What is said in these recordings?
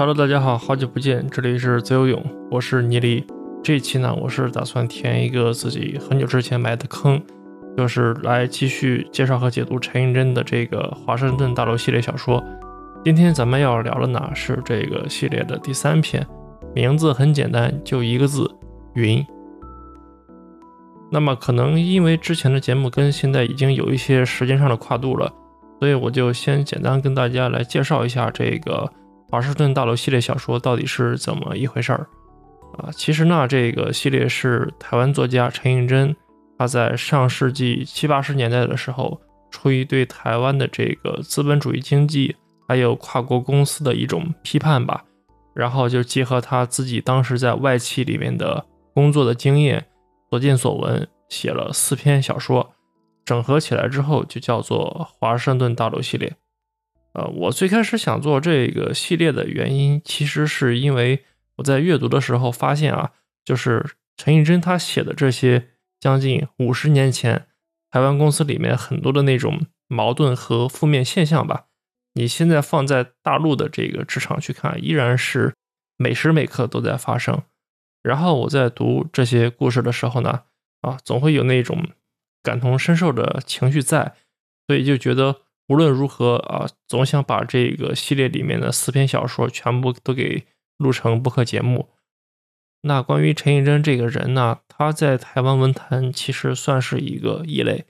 Hello，大家好，好久不见，这里是自由泳，我是倪黎。这期呢，我是打算填一个自己很久之前埋的坑，就是来继续介绍和解读陈映真的这个《华盛顿大楼》系列小说。今天咱们要聊的呢是这个系列的第三篇，名字很简单，就一个字：云。那么可能因为之前的节目跟现在已经有一些时间上的跨度了，所以我就先简单跟大家来介绍一下这个。华盛顿大楼系列小说到底是怎么一回事儿啊？其实呢，这个系列是台湾作家陈映真他在上世纪七八十年代的时候，出于对台湾的这个资本主义经济还有跨国公司的一种批判吧，然后就结合他自己当时在外企里面的工作的经验，所见所闻，写了四篇小说，整合起来之后就叫做华盛顿大楼系列。呃，我最开始想做这个系列的原因，其实是因为我在阅读的时候发现啊，就是陈映真他写的这些将近五十年前台湾公司里面很多的那种矛盾和负面现象吧，你现在放在大陆的这个职场去看，依然是每时每刻都在发生。然后我在读这些故事的时候呢，啊，总会有那种感同身受的情绪在，所以就觉得。无论如何啊，总想把这个系列里面的四篇小说全部都给录成播客节目。那关于陈映真这个人呢，他在台湾文坛其实算是一个异类，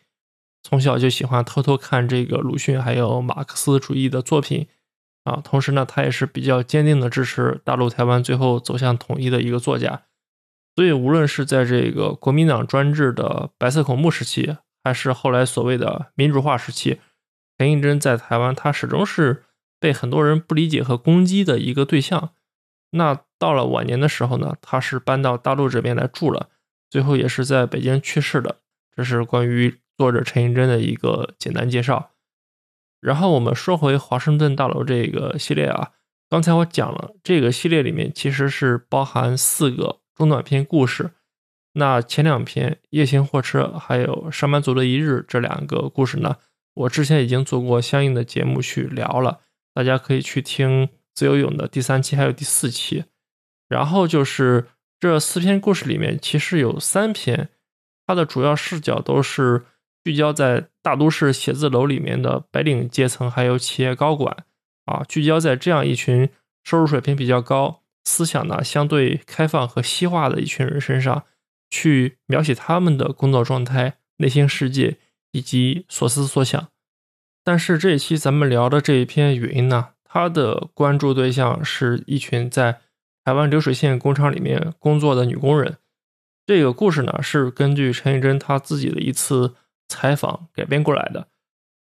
从小就喜欢偷偷看这个鲁迅还有马克思主义的作品啊。同时呢，他也是比较坚定的支持大陆台湾最后走向统一的一个作家。所以，无论是在这个国民党专制的白色恐怖时期，还是后来所谓的民主化时期。陈映真在台湾，他始终是被很多人不理解和攻击的一个对象。那到了晚年的时候呢，他是搬到大陆这边来住了，最后也是在北京去世的。这是关于作者陈映真的一个简单介绍。然后我们说回华盛顿大楼这个系列啊，刚才我讲了，这个系列里面其实是包含四个中短篇故事。那前两篇《夜行货车》还有《上班族的一日》这两个故事呢？我之前已经做过相应的节目去聊了，大家可以去听自由泳的第三期还有第四期。然后就是这四篇故事里面，其实有三篇，它的主要视角都是聚焦在大都市写字楼里面的白领阶层还有企业高管啊，聚焦在这样一群收入水平比较高、思想呢相对开放和西化的一群人身上，去描写他们的工作状态、内心世界。以及所思所想，但是这一期咱们聊的这一篇语音呢，它的关注对象是一群在台湾流水线工厂里面工作的女工人。这个故事呢，是根据陈玉珍她自己的一次采访改编过来的，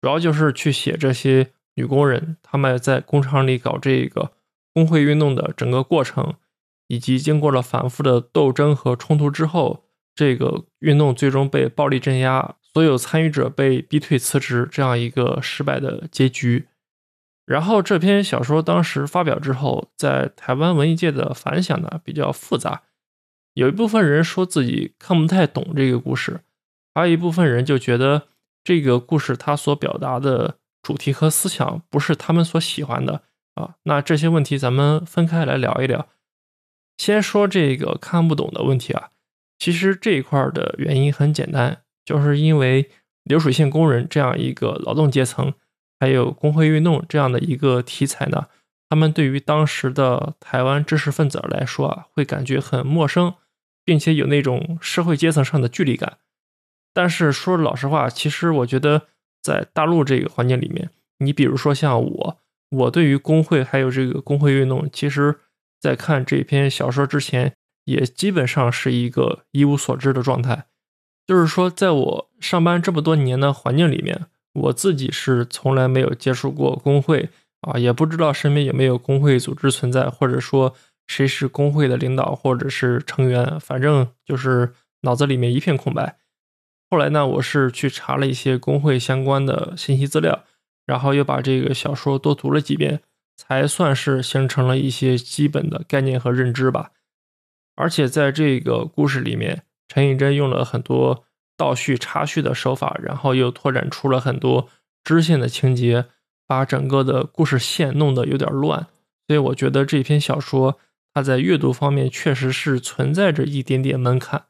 主要就是去写这些女工人她们在工厂里搞这个工会运动的整个过程，以及经过了反复的斗争和冲突之后，这个运动最终被暴力镇压。所有参与者被逼退辞职，这样一个失败的结局。然后这篇小说当时发表之后，在台湾文艺界的反响呢比较复杂。有一部分人说自己看不太懂这个故事，还有一部分人就觉得这个故事它所表达的主题和思想不是他们所喜欢的啊。那这些问题咱们分开来聊一聊。先说这个看不懂的问题啊，其实这一块的原因很简单。就是因为流水线工人这样一个劳动阶层，还有工会运动这样的一个题材呢，他们对于当时的台湾知识分子来说啊，会感觉很陌生，并且有那种社会阶层上的距离感。但是说老实话，其实我觉得在大陆这个环境里面，你比如说像我，我对于工会还有这个工会运动，其实在看这篇小说之前，也基本上是一个一无所知的状态。就是说，在我上班这么多年的环境里面，我自己是从来没有接触过工会啊，也不知道身边有没有工会组织存在，或者说谁是工会的领导或者是成员，反正就是脑子里面一片空白。后来呢，我是去查了一些工会相关的信息资料，然后又把这个小说多读了几遍，才算是形成了一些基本的概念和认知吧。而且在这个故事里面。陈映真用了很多倒叙、插叙的手法，然后又拓展出了很多支线的情节，把整个的故事线弄得有点乱，所以我觉得这篇小说它在阅读方面确实是存在着一点点门槛，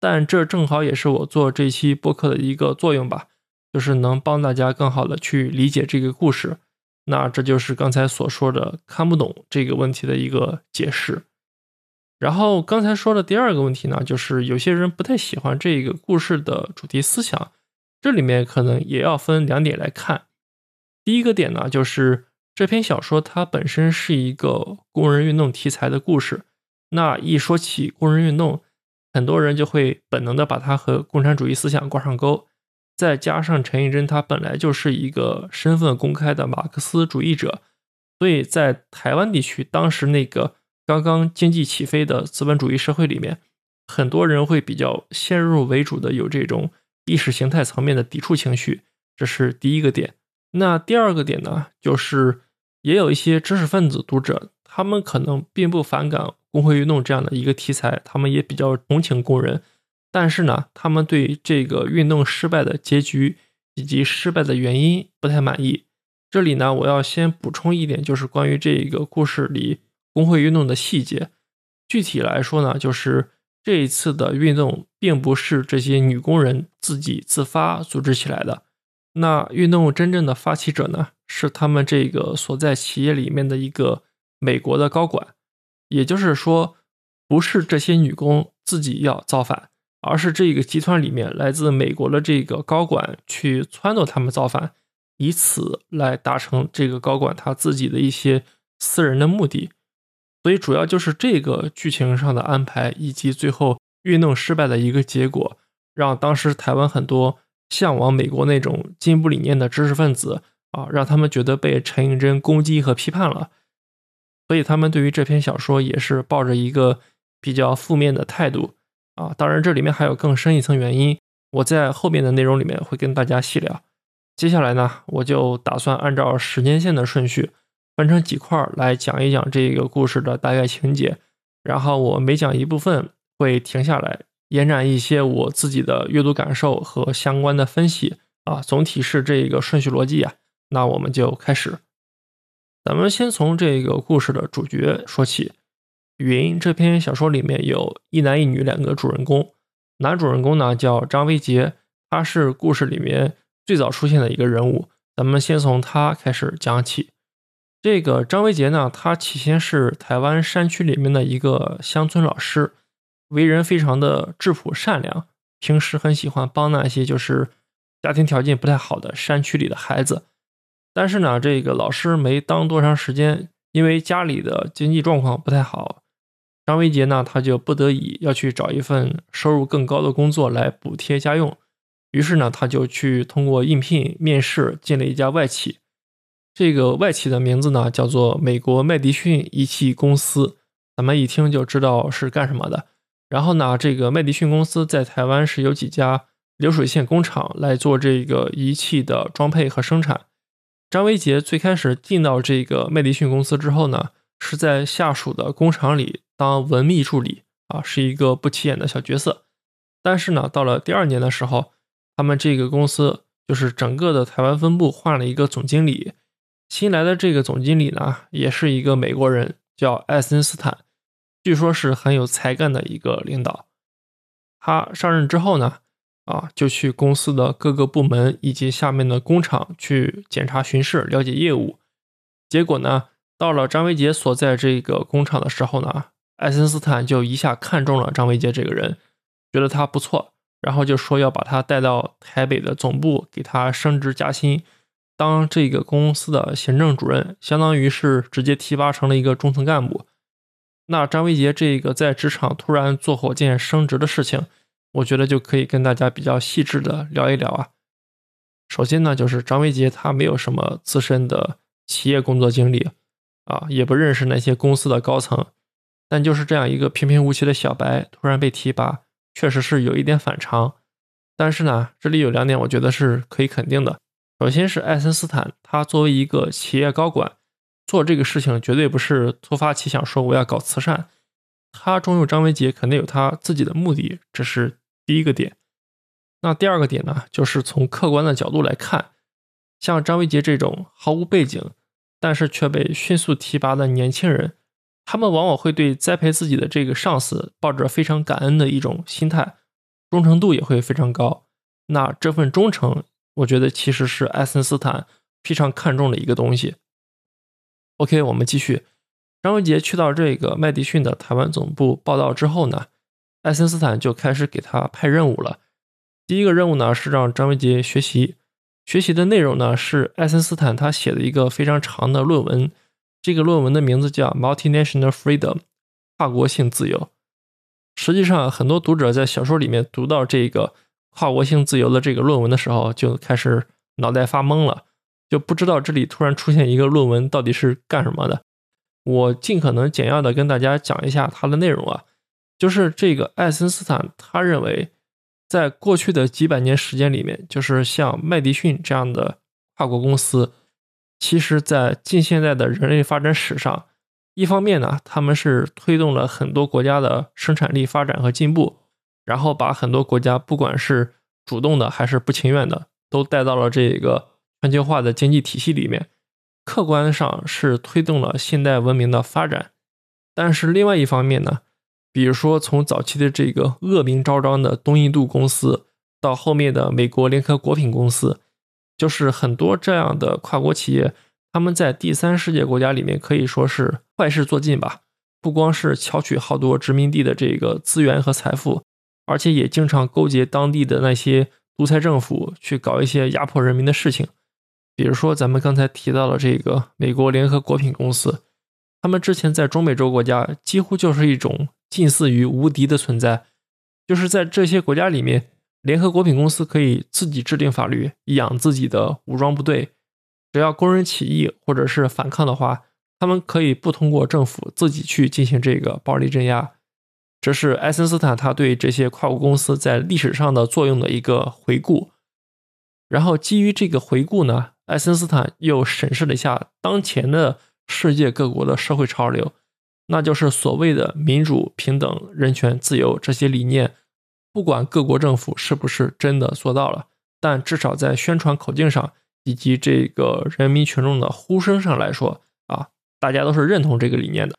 但这正好也是我做这期播客的一个作用吧，就是能帮大家更好的去理解这个故事。那这就是刚才所说的看不懂这个问题的一个解释。然后刚才说的第二个问题呢，就是有些人不太喜欢这个故事的主题思想，这里面可能也要分两点来看。第一个点呢，就是这篇小说它本身是一个工人运动题材的故事，那一说起工人运动，很多人就会本能的把它和共产主义思想挂上钩。再加上陈寅真，他本来就是一个身份公开的马克思主义者，所以在台湾地区，当时那个刚刚经济起飞的资本主义社会里面，很多人会比较先入为主的有这种意识形态层面的抵触情绪，这是第一个点。那第二个点呢，就是也有一些知识分子读者，他们可能并不反感工会运动这样的一个题材，他们也比较同情工人。但是呢，他们对这个运动失败的结局以及失败的原因不太满意。这里呢，我要先补充一点，就是关于这个故事里工会运动的细节。具体来说呢，就是这一次的运动并不是这些女工人自己自发组织起来的。那运动真正的发起者呢，是他们这个所在企业里面的一个美国的高管。也就是说，不是这些女工自己要造反。而是这个集团里面来自美国的这个高管去撺掇他们造反，以此来达成这个高管他自己的一些私人的目的。所以主要就是这个剧情上的安排，以及最后运动失败的一个结果，让当时台湾很多向往美国那种进步理念的知识分子啊，让他们觉得被陈映真攻击和批判了。所以他们对于这篇小说也是抱着一个比较负面的态度。啊，当然，这里面还有更深一层原因，我在后面的内容里面会跟大家细聊。接下来呢，我就打算按照时间线的顺序，分成几块来讲一讲这个故事的大概情节，然后我每讲一部分会停下来，延展一些我自己的阅读感受和相关的分析。啊，总体是这个顺序逻辑啊。那我们就开始，咱们先从这个故事的主角说起。云这篇小说里面有一男一女两个主人公，男主人公呢叫张维杰，他是故事里面最早出现的一个人物。咱们先从他开始讲起。这个张维杰呢，他起先是台湾山区里面的一个乡村老师，为人非常的质朴善良，平时很喜欢帮那些就是家庭条件不太好的山区里的孩子。但是呢，这个老师没当多长时间，因为家里的经济状况不太好。张维杰呢，他就不得已要去找一份收入更高的工作来补贴家用，于是呢，他就去通过应聘面试进了一家外企。这个外企的名字呢，叫做美国麦迪逊仪器公司，咱们一听就知道是干什么的。然后呢，这个麦迪逊公司在台湾是有几家流水线工厂来做这个仪器的装配和生产。张维杰最开始进到这个麦迪逊公司之后呢，是在下属的工厂里。当文秘助理啊，是一个不起眼的小角色。但是呢，到了第二年的时候，他们这个公司就是整个的台湾分部换了一个总经理。新来的这个总经理呢，也是一个美国人，叫艾森斯坦，据说是很有才干的一个领导。他上任之后呢，啊，就去公司的各个部门以及下面的工厂去检查巡视，了解业务。结果呢，到了张维杰所在这个工厂的时候呢。艾森斯坦就一下看中了张维杰这个人，觉得他不错，然后就说要把他带到台北的总部，给他升职加薪，当这个公司的行政主任，相当于是直接提拔成了一个中层干部。那张维杰这个在职场突然坐火箭升职的事情，我觉得就可以跟大家比较细致的聊一聊啊。首先呢，就是张维杰他没有什么资深的企业工作经历啊，也不认识那些公司的高层。但就是这样一个平平无奇的小白，突然被提拔，确实是有一点反常。但是呢，这里有两点，我觉得是可以肯定的。首先是爱森斯坦，他作为一个企业高管，做这个事情绝对不是突发奇想，说我要搞慈善。他重用张维杰，肯定有他自己的目的，这是第一个点。那第二个点呢，就是从客观的角度来看，像张维杰这种毫无背景，但是却被迅速提拔的年轻人，他们往往会对栽培自己的这个上司抱着非常感恩的一种心态，忠诚度也会非常高。那这份忠诚，我觉得其实是爱森斯坦非常看重的一个东西。OK，我们继续。张维杰去到这个麦迪逊的台湾总部报道之后呢，爱森斯坦就开始给他派任务了。第一个任务呢是让张维杰学习，学习的内容呢是爱森斯坦他写的一个非常长的论文。这个论文的名字叫《Multinational Freedom》，跨国性自由。实际上，很多读者在小说里面读到这个跨国性自由的这个论文的时候，就开始脑袋发懵了，就不知道这里突然出现一个论文到底是干什么的。我尽可能简要的跟大家讲一下它的内容啊，就是这个爱森斯坦他认为，在过去的几百年时间里面，就是像麦迪逊这样的跨国公司。其实，在近现代的人类发展史上，一方面呢，他们是推动了很多国家的生产力发展和进步，然后把很多国家，不管是主动的还是不情愿的，都带到了这个全球化的经济体系里面，客观上是推动了现代文明的发展。但是另外一方面呢，比如说从早期的这个恶名昭彰的东印度公司，到后面的美国联合果品公司。就是很多这样的跨国企业，他们在第三世界国家里面可以说是坏事做尽吧。不光是巧取好多殖民地的这个资源和财富，而且也经常勾结当地的那些独裁政府去搞一些压迫人民的事情。比如说咱们刚才提到了这个美国联合果品公司，他们之前在中美洲国家几乎就是一种近似于无敌的存在，就是在这些国家里面。联合果品公司可以自己制定法律，养自己的武装部队。只要工人起义或者是反抗的话，他们可以不通过政府自己去进行这个暴力镇压。这是爱森斯坦他对这些跨国公司在历史上的作用的一个回顾。然后基于这个回顾呢，爱森斯坦又审视了一下当前的世界各国的社会潮流，那就是所谓的民主、平等、人权、自由这些理念。不管各国政府是不是真的做到了，但至少在宣传口径上以及这个人民群众的呼声上来说，啊，大家都是认同这个理念的。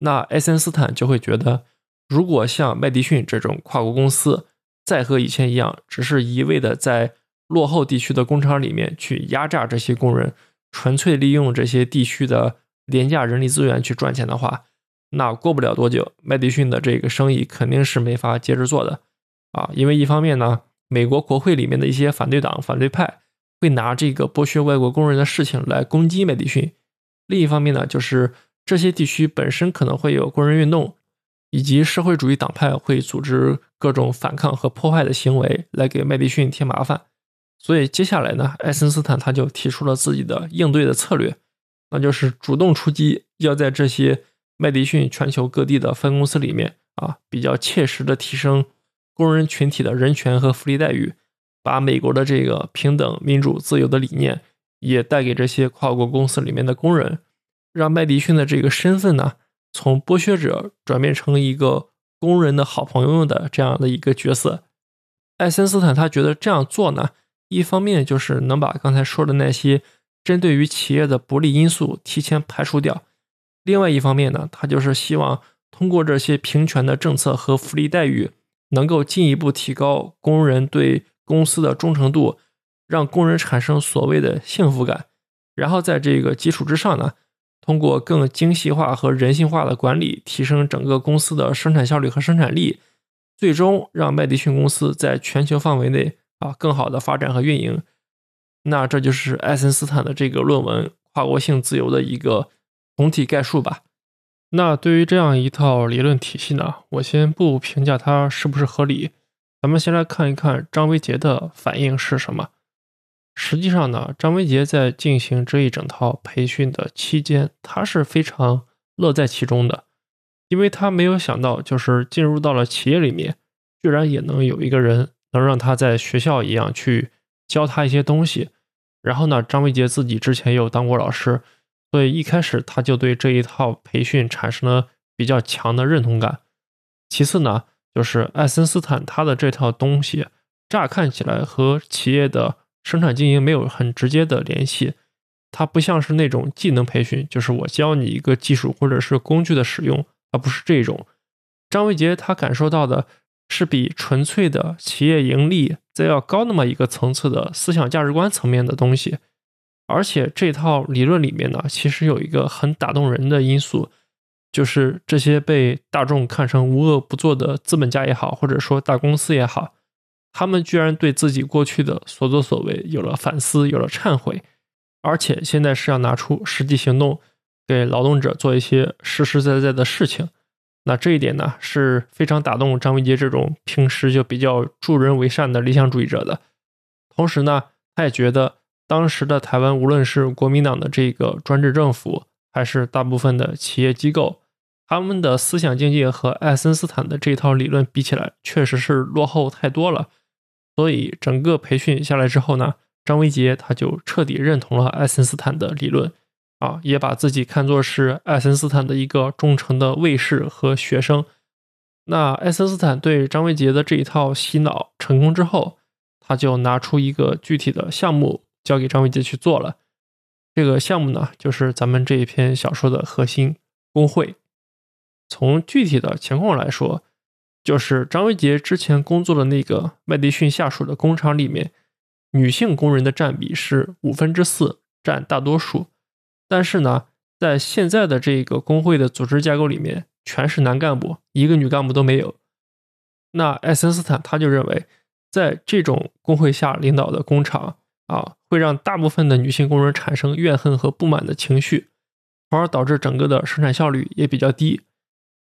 那爱森斯坦就会觉得，如果像麦迪逊这种跨国公司再和以前一样，只是一味的在落后地区的工厂里面去压榨这些工人，纯粹利用这些地区的廉价人力资源去赚钱的话，那过不了多久，麦迪逊的这个生意肯定是没法接着做的。啊，因为一方面呢，美国国会里面的一些反对党、反对派会拿这个剥削外国工人的事情来攻击麦迪逊；另一方面呢，就是这些地区本身可能会有工人运动，以及社会主义党派会组织各种反抗和破坏的行为来给麦迪逊添麻烦。所以接下来呢，爱森斯坦他就提出了自己的应对的策略，那就是主动出击，要在这些麦迪逊全球各地的分公司里面啊，比较切实的提升。工人群体的人权和福利待遇，把美国的这个平等、民主、自由的理念也带给这些跨国公司里面的工人，让麦迪逊的这个身份呢，从剥削者转变成一个工人的好朋友的这样的一个角色。艾森斯坦他觉得这样做呢，一方面就是能把刚才说的那些针对于企业的不利因素提前排除掉，另外一方面呢，他就是希望通过这些平权的政策和福利待遇。能够进一步提高工人对公司的忠诚度，让工人产生所谓的幸福感，然后在这个基础之上呢，通过更精细化和人性化的管理，提升整个公司的生产效率和生产力，最终让麦迪逊公司在全球范围内啊更好的发展和运营。那这就是爱森斯坦的这个论文《跨国性自由》的一个总体概述吧。那对于这样一套理论体系呢，我先不评价它是不是合理，咱们先来看一看张维杰的反应是什么。实际上呢，张维杰在进行这一整套培训的期间，他是非常乐在其中的，因为他没有想到，就是进入到了企业里面，居然也能有一个人能让他在学校一样去教他一些东西。然后呢，张维杰自己之前也有当过老师。所以一开始他就对这一套培训产生了比较强的认同感。其次呢，就是爱森斯坦他的这套东西，乍看起来和企业的生产经营没有很直接的联系，它不像是那种技能培训，就是我教你一个技术或者是工具的使用，而不是这种。张维杰他感受到的是比纯粹的企业盈利再要高那么一个层次的思想价值观层面的东西。而且这套理论里面呢，其实有一个很打动人的因素，就是这些被大众看成无恶不作的资本家也好，或者说大公司也好，他们居然对自己过去的所作所为有了反思，有了忏悔。而且现在是要拿出实际行动，给劳动者做一些实实在在的事情。那这一点呢，是非常打动张维杰这种平时就比较助人为善的理想主义者的。同时呢，他也觉得当时的台湾，无论是国民党的这个专制政府，还是大部分的企业机构，他们的思想境界和爱森斯坦的这套理论比起来，确实是落后太多了。所以整个培训下来之后呢。张维杰他就彻底认同了爱森斯坦的理论，啊，也把自己看作是爱森斯坦的一个忠诚的卫士和学生。那爱森斯坦对张维杰的这一套洗脑成功之后，他就拿出一个具体的项目交给张维杰去做了。这个项目呢，就是咱们这一篇小说的核心——工会。从具体的情况来说，就是张维杰之前工作的那个麦迪逊下属的工厂里面。女性工人的占比是五分之四，占大多数。但是呢，在现在的这个工会的组织架构里面，全是男干部，一个女干部都没有。那爱森斯坦他就认为，在这种工会下领导的工厂啊，会让大部分的女性工人产生怨恨和不满的情绪，从而导致整个的生产效率也比较低。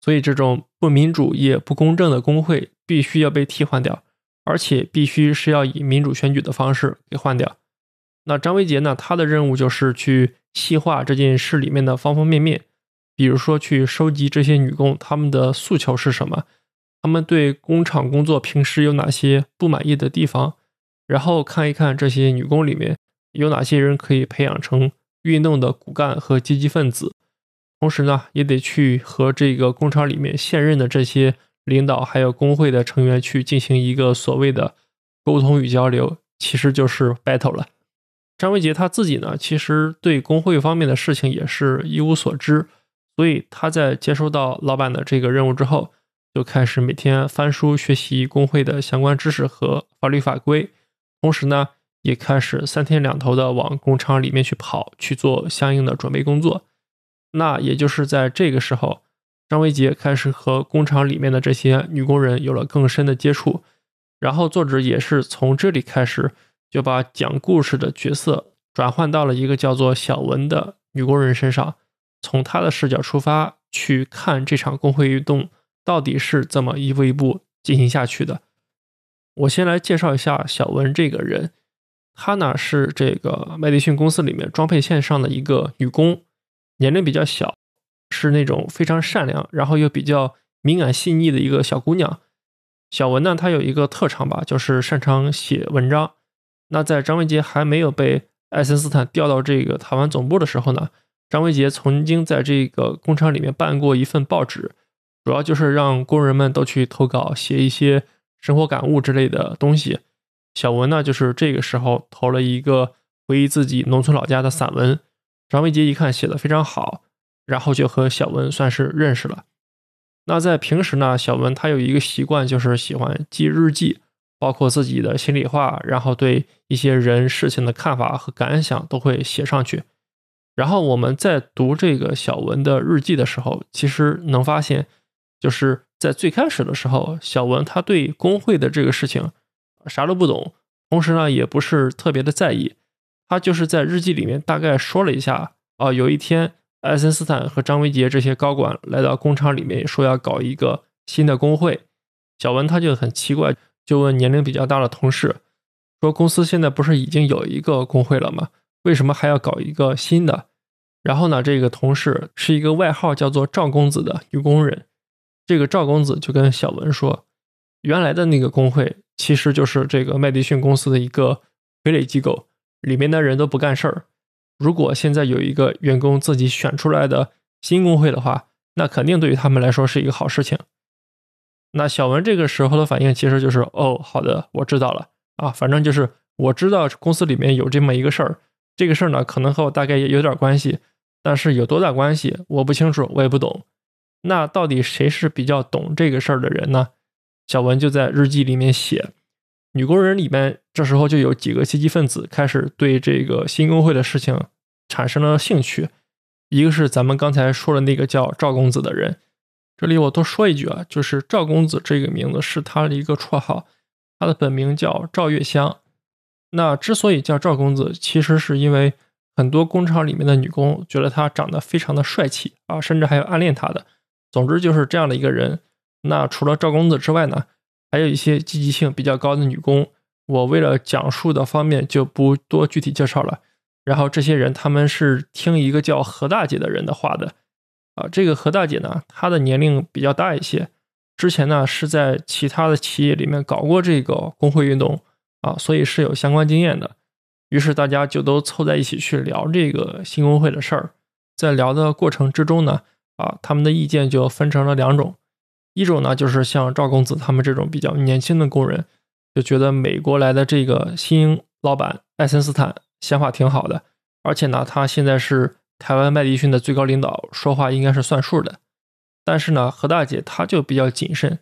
所以，这种不民主也不公正的工会必须要被替换掉。而且必须是要以民主选举的方式给换掉。那张维杰呢？他的任务就是去细化这件事里面的方方面面，比如说去收集这些女工她们的诉求是什么，她们对工厂工作平时有哪些不满意的地方，然后看一看这些女工里面有哪些人可以培养成运动的骨干和积极分子。同时呢，也得去和这个工厂里面现任的这些。领导还有工会的成员去进行一个所谓的沟通与交流，其实就是 battle 了。张维杰他自己呢，其实对工会方面的事情也是一无所知，所以他在接收到老板的这个任务之后，就开始每天翻书学习工会的相关知识和法律法规，同时呢，也开始三天两头的往工厂里面去跑，去做相应的准备工作。那也就是在这个时候。张维杰开始和工厂里面的这些女工人有了更深的接触，然后作者也是从这里开始就把讲故事的角色转换到了一个叫做小文的女工人身上，从她的视角出发去看这场工会运动到底是怎么一步一步进行下去的。我先来介绍一下小文这个人，她呢是这个麦迪逊公司里面装配线上的一个女工，年龄比较小。是那种非常善良，然后又比较敏感细腻的一个小姑娘。小文呢，她有一个特长吧，就是擅长写文章。那在张维杰还没有被爱森斯坦调到这个台湾总部的时候呢，张维杰曾经在这个工厂里面办过一份报纸，主要就是让工人们都去投稿，写一些生活感悟之类的东西。小文呢，就是这个时候投了一个回忆自己农村老家的散文。张维杰一看，写的非常好。然后就和小文算是认识了。那在平时呢，小文他有一个习惯，就是喜欢记日记，包括自己的心里话，然后对一些人事情的看法和感想都会写上去。然后我们在读这个小文的日记的时候，其实能发现，就是在最开始的时候，小文他对工会的这个事情啥都不懂，同时呢也不是特别的在意。他就是在日记里面大概说了一下，啊，有一天。爱森斯坦和张维杰这些高管来到工厂里面，说要搞一个新的工会。小文他就很奇怪，就问年龄比较大的同事，说公司现在不是已经有一个工会了吗？为什么还要搞一个新的？然后呢，这个同事是一个外号叫做赵公子的女工人。这个赵公子就跟小文说，原来的那个工会其实就是这个麦迪逊公司的一个傀儡机构，里面的人都不干事儿。如果现在有一个员工自己选出来的新工会的话，那肯定对于他们来说是一个好事情。那小文这个时候的反应其实就是：哦，好的，我知道了啊，反正就是我知道公司里面有这么一个事儿，这个事儿呢，可能和我大概也有点关系，但是有多大关系我不清楚，我也不懂。那到底谁是比较懂这个事儿的人呢？小文就在日记里面写，女工人里面这时候就有几个积极分子开始对这个新工会的事情产生了兴趣。一个是咱们刚才说的那个叫赵公子的人，这里我多说一句啊，就是赵公子这个名字是他的一个绰号，他的本名叫赵月香。那之所以叫赵公子，其实是因为很多工厂里面的女工觉得他长得非常的帅气啊，甚至还有暗恋他的。总之就是这样的一个人。那除了赵公子之外呢，还有一些积极性比较高的女工，我为了讲述的方面就不多具体介绍了。然后这些人他们是听一个叫何大姐的人的话的，啊，这个何大姐呢，她的年龄比较大一些，之前呢是在其他的企业里面搞过这个工会运动啊，所以是有相关经验的。于是大家就都凑在一起去聊这个新工会的事儿，在聊的过程之中呢，啊，他们的意见就分成了两种，一种呢就是像赵公子他们这种比较年轻的工人，就觉得美国来的这个新老板艾森斯坦。想法挺好的，而且呢，他现在是台湾麦迪逊的最高领导，说话应该是算数的。但是呢，何大姐她就比较谨慎，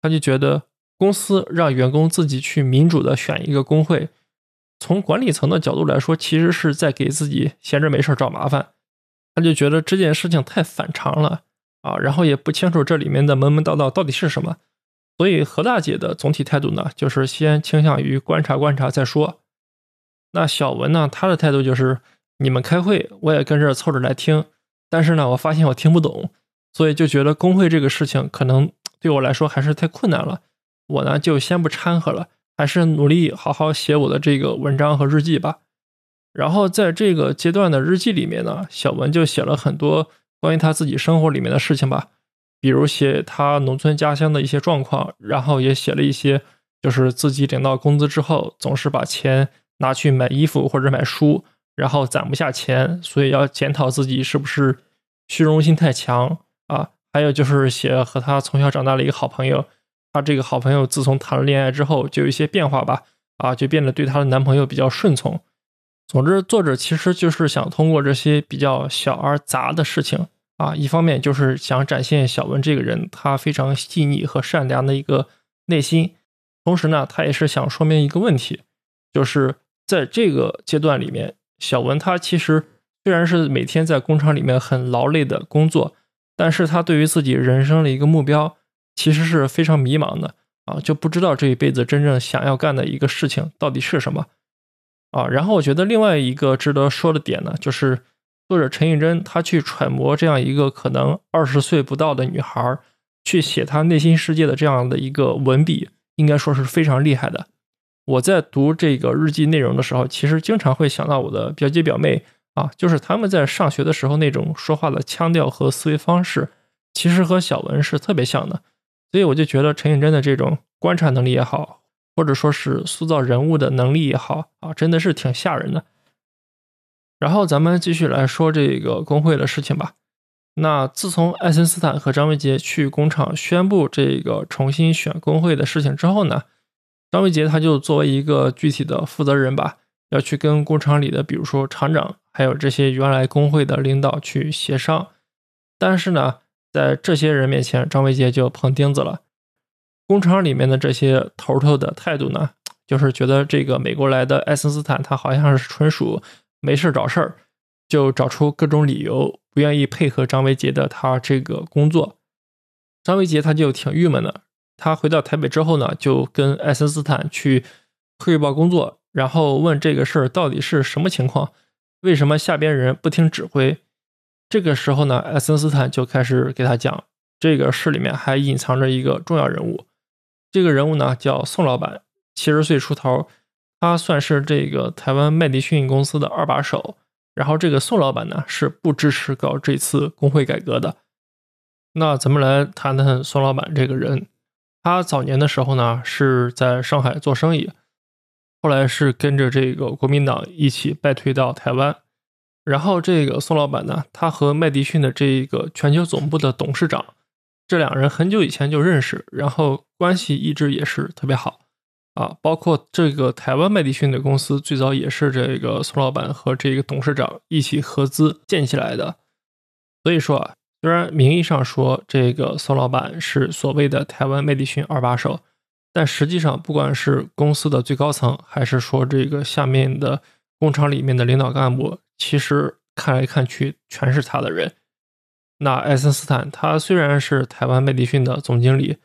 她就觉得公司让员工自己去民主的选一个工会，从管理层的角度来说，其实是在给自己闲着没事找麻烦。他就觉得这件事情太反常了啊，然后也不清楚这里面的门门道道到底是什么。所以何大姐的总体态度呢，就是先倾向于观察观察再说。那小文呢？他的态度就是，你们开会，我也跟着凑着来听。但是呢，我发现我听不懂，所以就觉得工会这个事情可能对我来说还是太困难了。我呢就先不掺和了，还是努力好好写我的这个文章和日记吧。然后在这个阶段的日记里面呢，小文就写了很多关于他自己生活里面的事情吧，比如写他农村家乡的一些状况，然后也写了一些就是自己领到工资之后总是把钱。拿去买衣服或者买书，然后攒不下钱，所以要检讨自己是不是虚荣心太强啊？还有就是写和他从小长大的一个好朋友，他这个好朋友自从谈了恋爱之后就有一些变化吧，啊，就变得对她的男朋友比较顺从。总之，作者其实就是想通过这些比较小而杂的事情啊，一方面就是想展现小文这个人他非常细腻和善良的一个内心，同时呢，他也是想说明一个问题，就是。在这个阶段里面，小文他其实虽然是每天在工厂里面很劳累的工作，但是他对于自己人生的一个目标，其实是非常迷茫的啊，就不知道这一辈子真正想要干的一个事情到底是什么啊。然后我觉得另外一个值得说的点呢，就是作者陈玉珍他去揣摩这样一个可能二十岁不到的女孩去写她内心世界的这样的一个文笔，应该说是非常厉害的。我在读这个日记内容的时候，其实经常会想到我的表姐表妹啊，就是他们在上学的时候那种说话的腔调和思维方式，其实和小文是特别像的。所以我就觉得陈颖真的这种观察能力也好，或者说是塑造人物的能力也好啊，真的是挺吓人的。然后咱们继续来说这个工会的事情吧。那自从爱森斯坦和张维杰去工厂宣布这个重新选工会的事情之后呢？张维杰他就作为一个具体的负责人吧，要去跟工厂里的，比如说厂长，还有这些原来工会的领导去协商。但是呢，在这些人面前，张维杰就碰钉子了。工厂里面的这些头头的态度呢，就是觉得这个美国来的爱森斯坦他好像是纯属没事找事儿，就找出各种理由不愿意配合张维杰的他这个工作。张维杰他就挺郁闷的。他回到台北之后呢，就跟爱森斯坦去汇报工作，然后问这个事儿到底是什么情况，为什么下边人不听指挥？这个时候呢，爱森斯坦就开始给他讲，这个事里面还隐藏着一个重要人物，这个人物呢叫宋老板，七十岁出头，他算是这个台湾麦迪逊公司的二把手。然后这个宋老板呢是不支持搞这次工会改革的。那咱们来谈谈宋老板这个人。他早年的时候呢，是在上海做生意，后来是跟着这个国民党一起败退到台湾。然后这个宋老板呢，他和麦迪逊的这个全球总部的董事长，这两人很久以前就认识，然后关系一直也是特别好。啊，包括这个台湾麦迪逊的公司，最早也是这个宋老板和这个董事长一起合资建起来的。所以说啊，虽然名义上说这个宋老板是所谓的台湾麦迪逊二把手，但实际上不管是公司的最高层，还是说这个下面的工厂里面的领导干部，其实看来看去全是他的人。那爱森斯坦他虽然是台湾麦迪逊的总经理。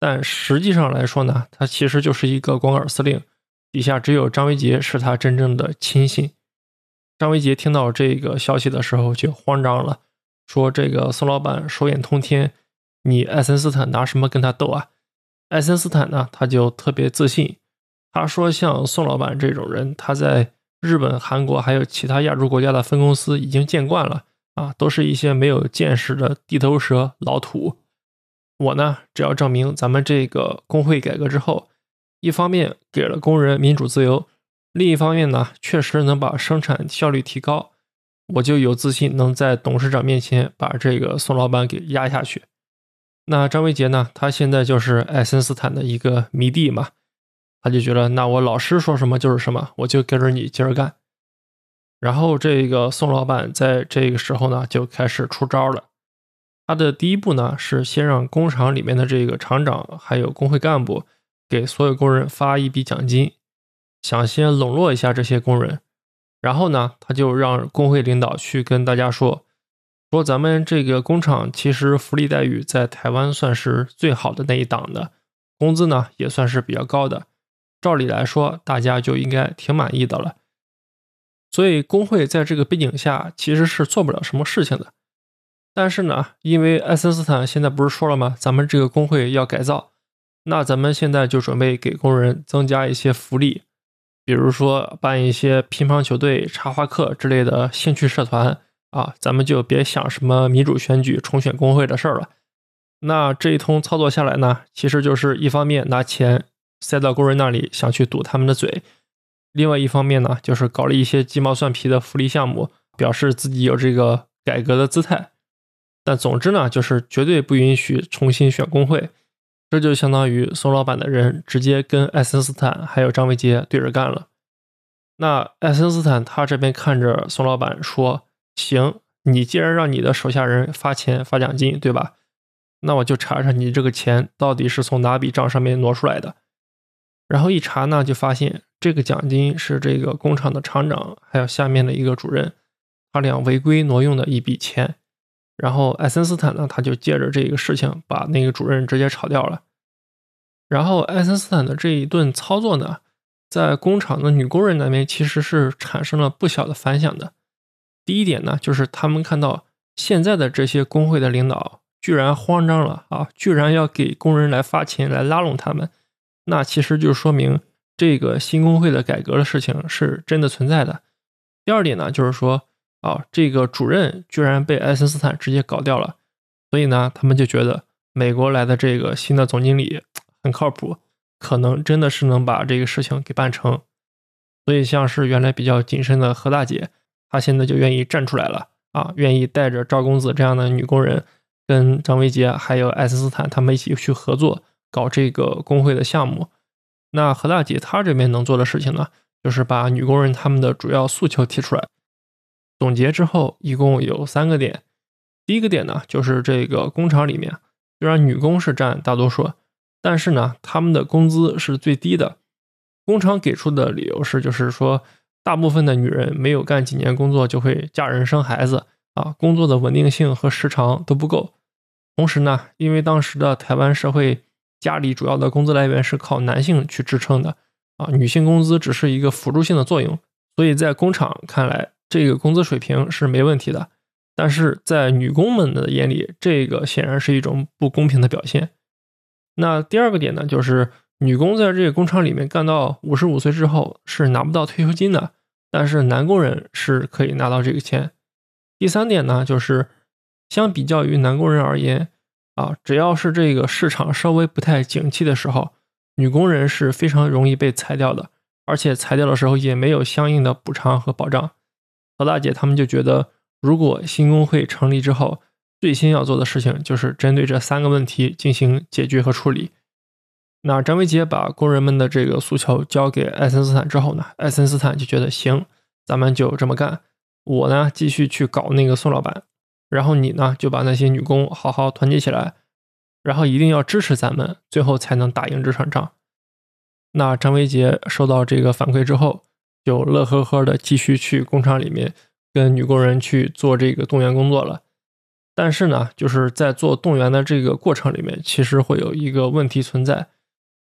但实际上来说呢，他其实就是一个光杆司令，底下只有张维杰是他真正的亲信。张维杰听到这个消息的时候就慌张了，说：“这个宋老板手眼通天，你爱森斯坦拿什么跟他斗啊？”爱森斯坦呢，他就特别自信，他说：“像宋老板这种人，他在日本、韩国还有其他亚洲国家的分公司已经见惯了啊，都是一些没有见识的地头蛇、老土。”我呢，只要证明咱们这个工会改革之后，一方面给了工人民主自由，另一方面呢，确实能把生产效率提高，我就有自信能在董事长面前把这个宋老板给压下去。那张维杰呢，他现在就是爱森斯坦的一个迷弟嘛，他就觉得那我老师说什么就是什么，我就跟着你接着干。然后这个宋老板在这个时候呢，就开始出招了。他的第一步呢，是先让工厂里面的这个厂长还有工会干部给所有工人发一笔奖金，想先笼络一下这些工人。然后呢，他就让工会领导去跟大家说，说咱们这个工厂其实福利待遇在台湾算是最好的那一档的，工资呢也算是比较高的，照理来说大家就应该挺满意的了。所以工会在这个背景下其实是做不了什么事情的。但是呢，因为爱森斯坦现在不是说了吗？咱们这个工会要改造，那咱们现在就准备给工人增加一些福利，比如说办一些乒乓球队、插花课之类的兴趣社团啊，咱们就别想什么民主选举、重选工会的事儿了。那这一通操作下来呢，其实就是一方面拿钱塞到工人那里，想去堵他们的嘴；另外一方面呢，就是搞了一些鸡毛蒜皮的福利项目，表示自己有这个改革的姿态。但总之呢，就是绝对不允许重新选工会，这就相当于宋老板的人直接跟爱森斯坦还有张维杰对着干了。那爱森斯坦他这边看着宋老板说：“行，你既然让你的手下人发钱发奖金，对吧？那我就查查你这个钱到底是从哪笔账上面挪出来的。”然后一查呢，就发现这个奖金是这个工厂的厂长还有下面的一个主任他俩违规挪用的一笔钱。然后爱森斯坦呢，他就借着这个事情把那个主任直接炒掉了。然后爱森斯坦的这一顿操作呢，在工厂的女工人那边其实是产生了不小的反响的。第一点呢，就是他们看到现在的这些工会的领导居然慌张了啊，居然要给工人来发钱来拉拢他们，那其实就说明这个新工会的改革的事情是真的存在的。第二点呢，就是说。啊，这个主任居然被爱森斯坦直接搞掉了，所以呢，他们就觉得美国来的这个新的总经理很靠谱，可能真的是能把这个事情给办成。所以，像是原来比较谨慎的何大姐，她现在就愿意站出来了啊，愿意带着赵公子这样的女工人，跟张维杰还有爱森斯坦他们一起去合作搞这个工会的项目。那何大姐她这边能做的事情呢，就是把女工人他们的主要诉求提出来。总结之后，一共有三个点。第一个点呢，就是这个工厂里面，虽然女工是占大多数，但是呢，他们的工资是最低的。工厂给出的理由是，就是说，大部分的女人没有干几年工作就会嫁人生孩子啊，工作的稳定性和时长都不够。同时呢，因为当时的台湾社会，家里主要的工资来源是靠男性去支撑的啊，女性工资只是一个辅助性的作用，所以在工厂看来。这个工资水平是没问题的，但是在女工们的眼里，这个显然是一种不公平的表现。那第二个点呢，就是女工在这个工厂里面干到五十五岁之后是拿不到退休金的，但是男工人是可以拿到这个钱。第三点呢，就是相比较于男工人而言，啊，只要是这个市场稍微不太景气的时候，女工人是非常容易被裁掉的，而且裁掉的时候也没有相应的补偿和保障。何大姐他们就觉得，如果新工会成立之后，最先要做的事情就是针对这三个问题进行解决和处理。那张维杰把工人们的这个诉求交给爱森斯坦之后呢，爱森斯坦就觉得行，咱们就这么干。我呢继续去搞那个宋老板，然后你呢就把那些女工好好团结起来，然后一定要支持咱们，最后才能打赢这场仗。那张维杰收到这个反馈之后，就乐呵呵的继续去工厂里面跟女工人去做这个动员工作了。但是呢，就是在做动员的这个过程里面，其实会有一个问题存在。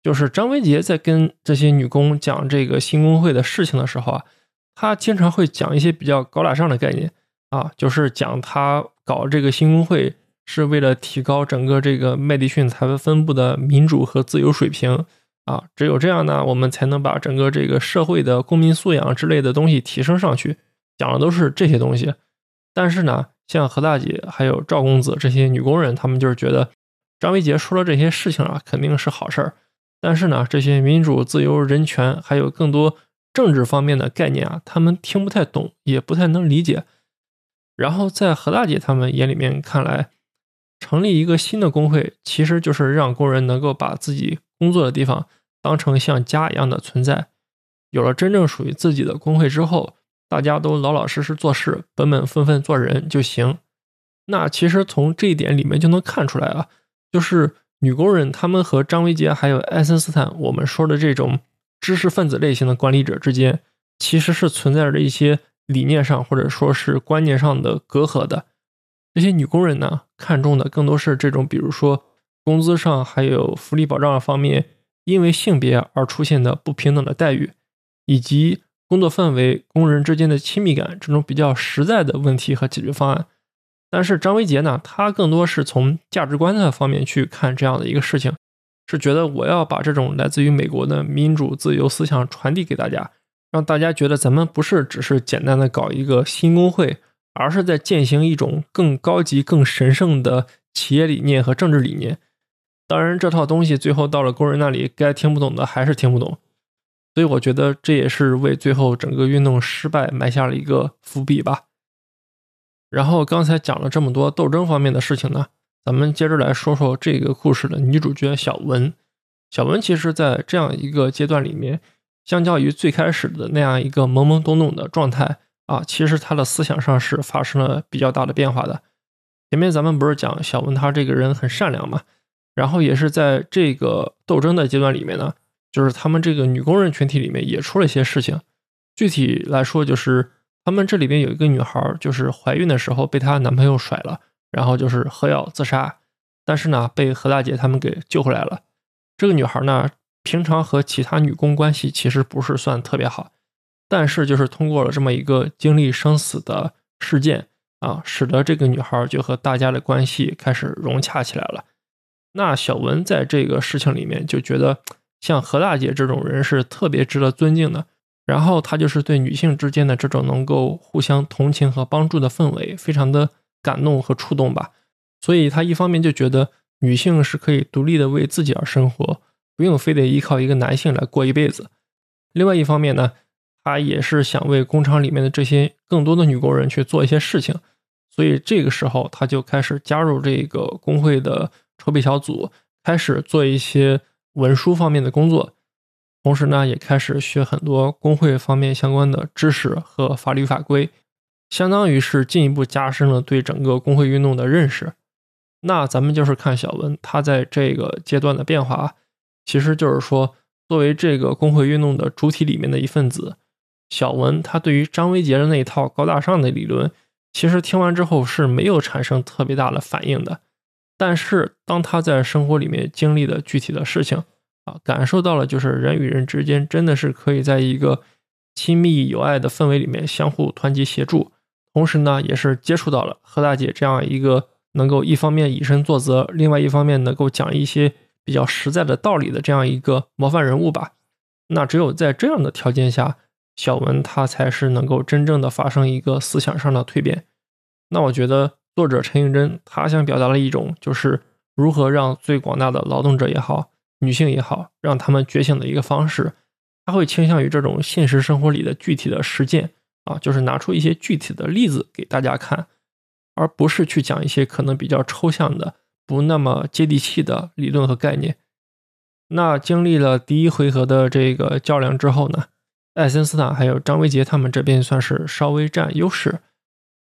就是张维杰在跟这些女工讲这个新工会的事情的时候啊，他经常会讲一些比较高大上的概念啊，就是讲他搞这个新工会是为了提高整个这个麦迪逊财富分布的民主和自由水平啊，只有这样呢，我们才能把整个这个社会的公民素养之类的东西提升上去。讲的都是这些东西，但是呢，像何大姐还有赵公子这些女工人，他们就是觉得张维杰说了这些事情啊，肯定是好事儿。但是呢，这些民主、自由、人权，还有更多政治方面的概念啊，他们听不太懂，也不太能理解。然后在何大姐他们眼里面看来，成立一个新的工会，其实就是让工人能够把自己工作的地方当成像家一样的存在。有了真正属于自己的工会之后，大家都老老实实做事，本本分分做人就行。那其实从这一点里面就能看出来啊，就是。女工人，他们和张维杰还有爱森斯坦，我们说的这种知识分子类型的管理者之间，其实是存在着一些理念上或者说是观念上的隔阂的。这些女工人呢，看重的更多是这种，比如说工资上还有福利保障方面，因为性别而出现的不平等的待遇，以及工作氛围、工人之间的亲密感这种比较实在的问题和解决方案。但是张维杰呢，他更多是从价值观的方面去看这样的一个事情，是觉得我要把这种来自于美国的民主自由思想传递给大家，让大家觉得咱们不是只是简单的搞一个新工会，而是在践行一种更高级、更神圣的企业理念和政治理念。当然，这套东西最后到了工人那里，该听不懂的还是听不懂。所以，我觉得这也是为最后整个运动失败埋下了一个伏笔吧。然后刚才讲了这么多斗争方面的事情呢，咱们接着来说说这个故事的女主角小文。小文其实在这样一个阶段里面，相较于最开始的那样一个懵懵懂懂的状态啊，其实她的思想上是发生了比较大的变化的。前面咱们不是讲小文她这个人很善良嘛，然后也是在这个斗争的阶段里面呢，就是他们这个女工人群体里面也出了一些事情，具体来说就是。他们这里边有一个女孩，就是怀孕的时候被她男朋友甩了，然后就是喝药自杀，但是呢被何大姐他们给救回来了。这个女孩呢，平常和其他女工关系其实不是算特别好，但是就是通过了这么一个经历生死的事件啊，使得这个女孩就和大家的关系开始融洽起来了。那小文在这个事情里面就觉得，像何大姐这种人是特别值得尊敬的。然后他就是对女性之间的这种能够互相同情和帮助的氛围，非常的感动和触动吧。所以他一方面就觉得女性是可以独立的为自己而生活，不用非得依靠一个男性来过一辈子。另外一方面呢，他也是想为工厂里面的这些更多的女工人去做一些事情。所以这个时候他就开始加入这个工会的筹备小组，开始做一些文书方面的工作。同时呢，也开始学很多工会方面相关的知识和法律法规，相当于是进一步加深了对整个工会运动的认识。那咱们就是看小文他在这个阶段的变化，其实就是说，作为这个工会运动的主体里面的一份子，小文他对于张维杰的那一套高大上的理论，其实听完之后是没有产生特别大的反应的。但是当他在生活里面经历的具体的事情，啊，感受到了，就是人与人之间真的是可以在一个亲密友爱的氛围里面相互团结协助，同时呢，也是接触到了何大姐这样一个能够一方面以身作则，另外一方面能够讲一些比较实在的道理的这样一个模范人物吧。那只有在这样的条件下，小文他才是能够真正的发生一个思想上的蜕变。那我觉得作者陈映真他想表达了一种，就是如何让最广大的劳动者也好。女性也好，让他们觉醒的一个方式，他会倾向于这种现实生活里的具体的实践啊，就是拿出一些具体的例子给大家看，而不是去讲一些可能比较抽象的、不那么接地气的理论和概念。那经历了第一回合的这个较量之后呢，爱森斯坦还有张维杰他们这边算是稍微占优势，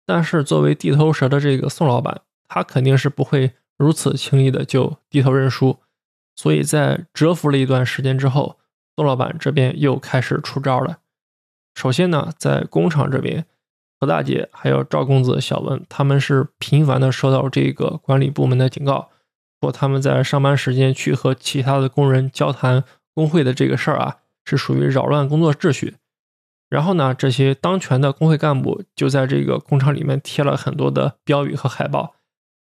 但是作为地头蛇的这个宋老板，他肯定是不会如此轻易的就低头认输，所以在蛰伏了一段时间之后，宋老板这边又开始出招了。首先呢，在工厂这边，何大姐还有赵公子、小文，他们是频繁的收到这个管理部门的警告。说他们在上班时间去和其他的工人交谈工会的这个事儿啊，是属于扰乱工作秩序。然后呢，这些当权的工会干部就在这个工厂里面贴了很多的标语和海报，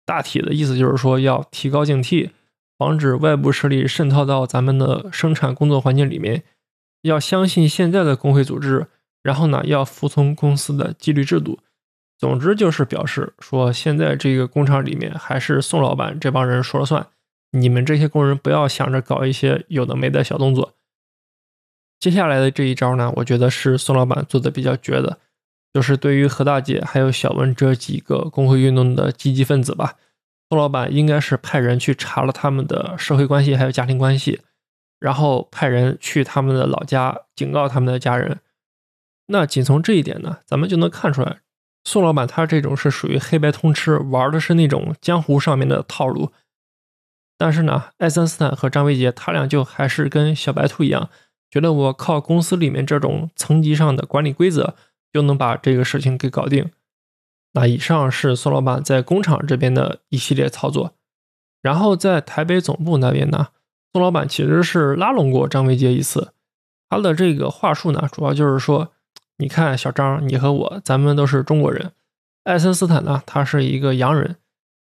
大体的意思就是说要提高警惕，防止外部势力渗透到咱们的生产工作环境里面，要相信现在的工会组织，然后呢，要服从公司的纪律制度。总之就是表示说，现在这个工厂里面还是宋老板这帮人说了算，你们这些工人不要想着搞一些有的没的小动作。接下来的这一招呢，我觉得是宋老板做的比较绝的，就是对于何大姐还有小文这几个工会运动的积极分子吧，宋老板应该是派人去查了他们的社会关系还有家庭关系，然后派人去他们的老家警告他们的家人。那仅从这一点呢，咱们就能看出来。宋老板他这种是属于黑白通吃，玩的是那种江湖上面的套路。但是呢，爱森斯坦和张维杰他俩就还是跟小白兔一样，觉得我靠公司里面这种层级上的管理规则就能把这个事情给搞定。那以上是宋老板在工厂这边的一系列操作。然后在台北总部那边呢，宋老板其实是拉拢过张维杰一次，他的这个话术呢，主要就是说。你看，小张，你和我，咱们都是中国人。爱森斯坦呢，他是一个洋人，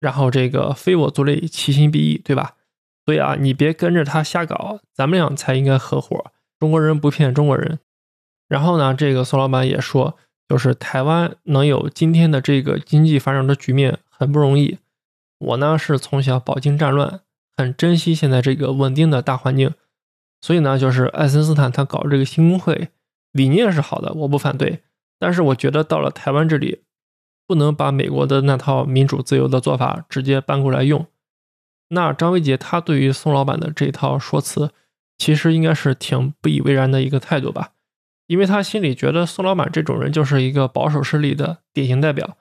然后这个非我族类，其心必异，对吧？所以啊，你别跟着他瞎搞，咱们俩才应该合伙。中国人不骗中国人。然后呢，这个宋老板也说，就是台湾能有今天的这个经济繁荣的局面很不容易。我呢是从小饱经战乱，很珍惜现在这个稳定的大环境。所以呢，就是爱森斯坦他搞这个新工会。理念是好的，我不反对，但是我觉得到了台湾这里，不能把美国的那套民主自由的做法直接搬过来用。那张维杰他对于宋老板的这套说辞，其实应该是挺不以为然的一个态度吧，因为他心里觉得宋老板这种人就是一个保守势力的典型代表，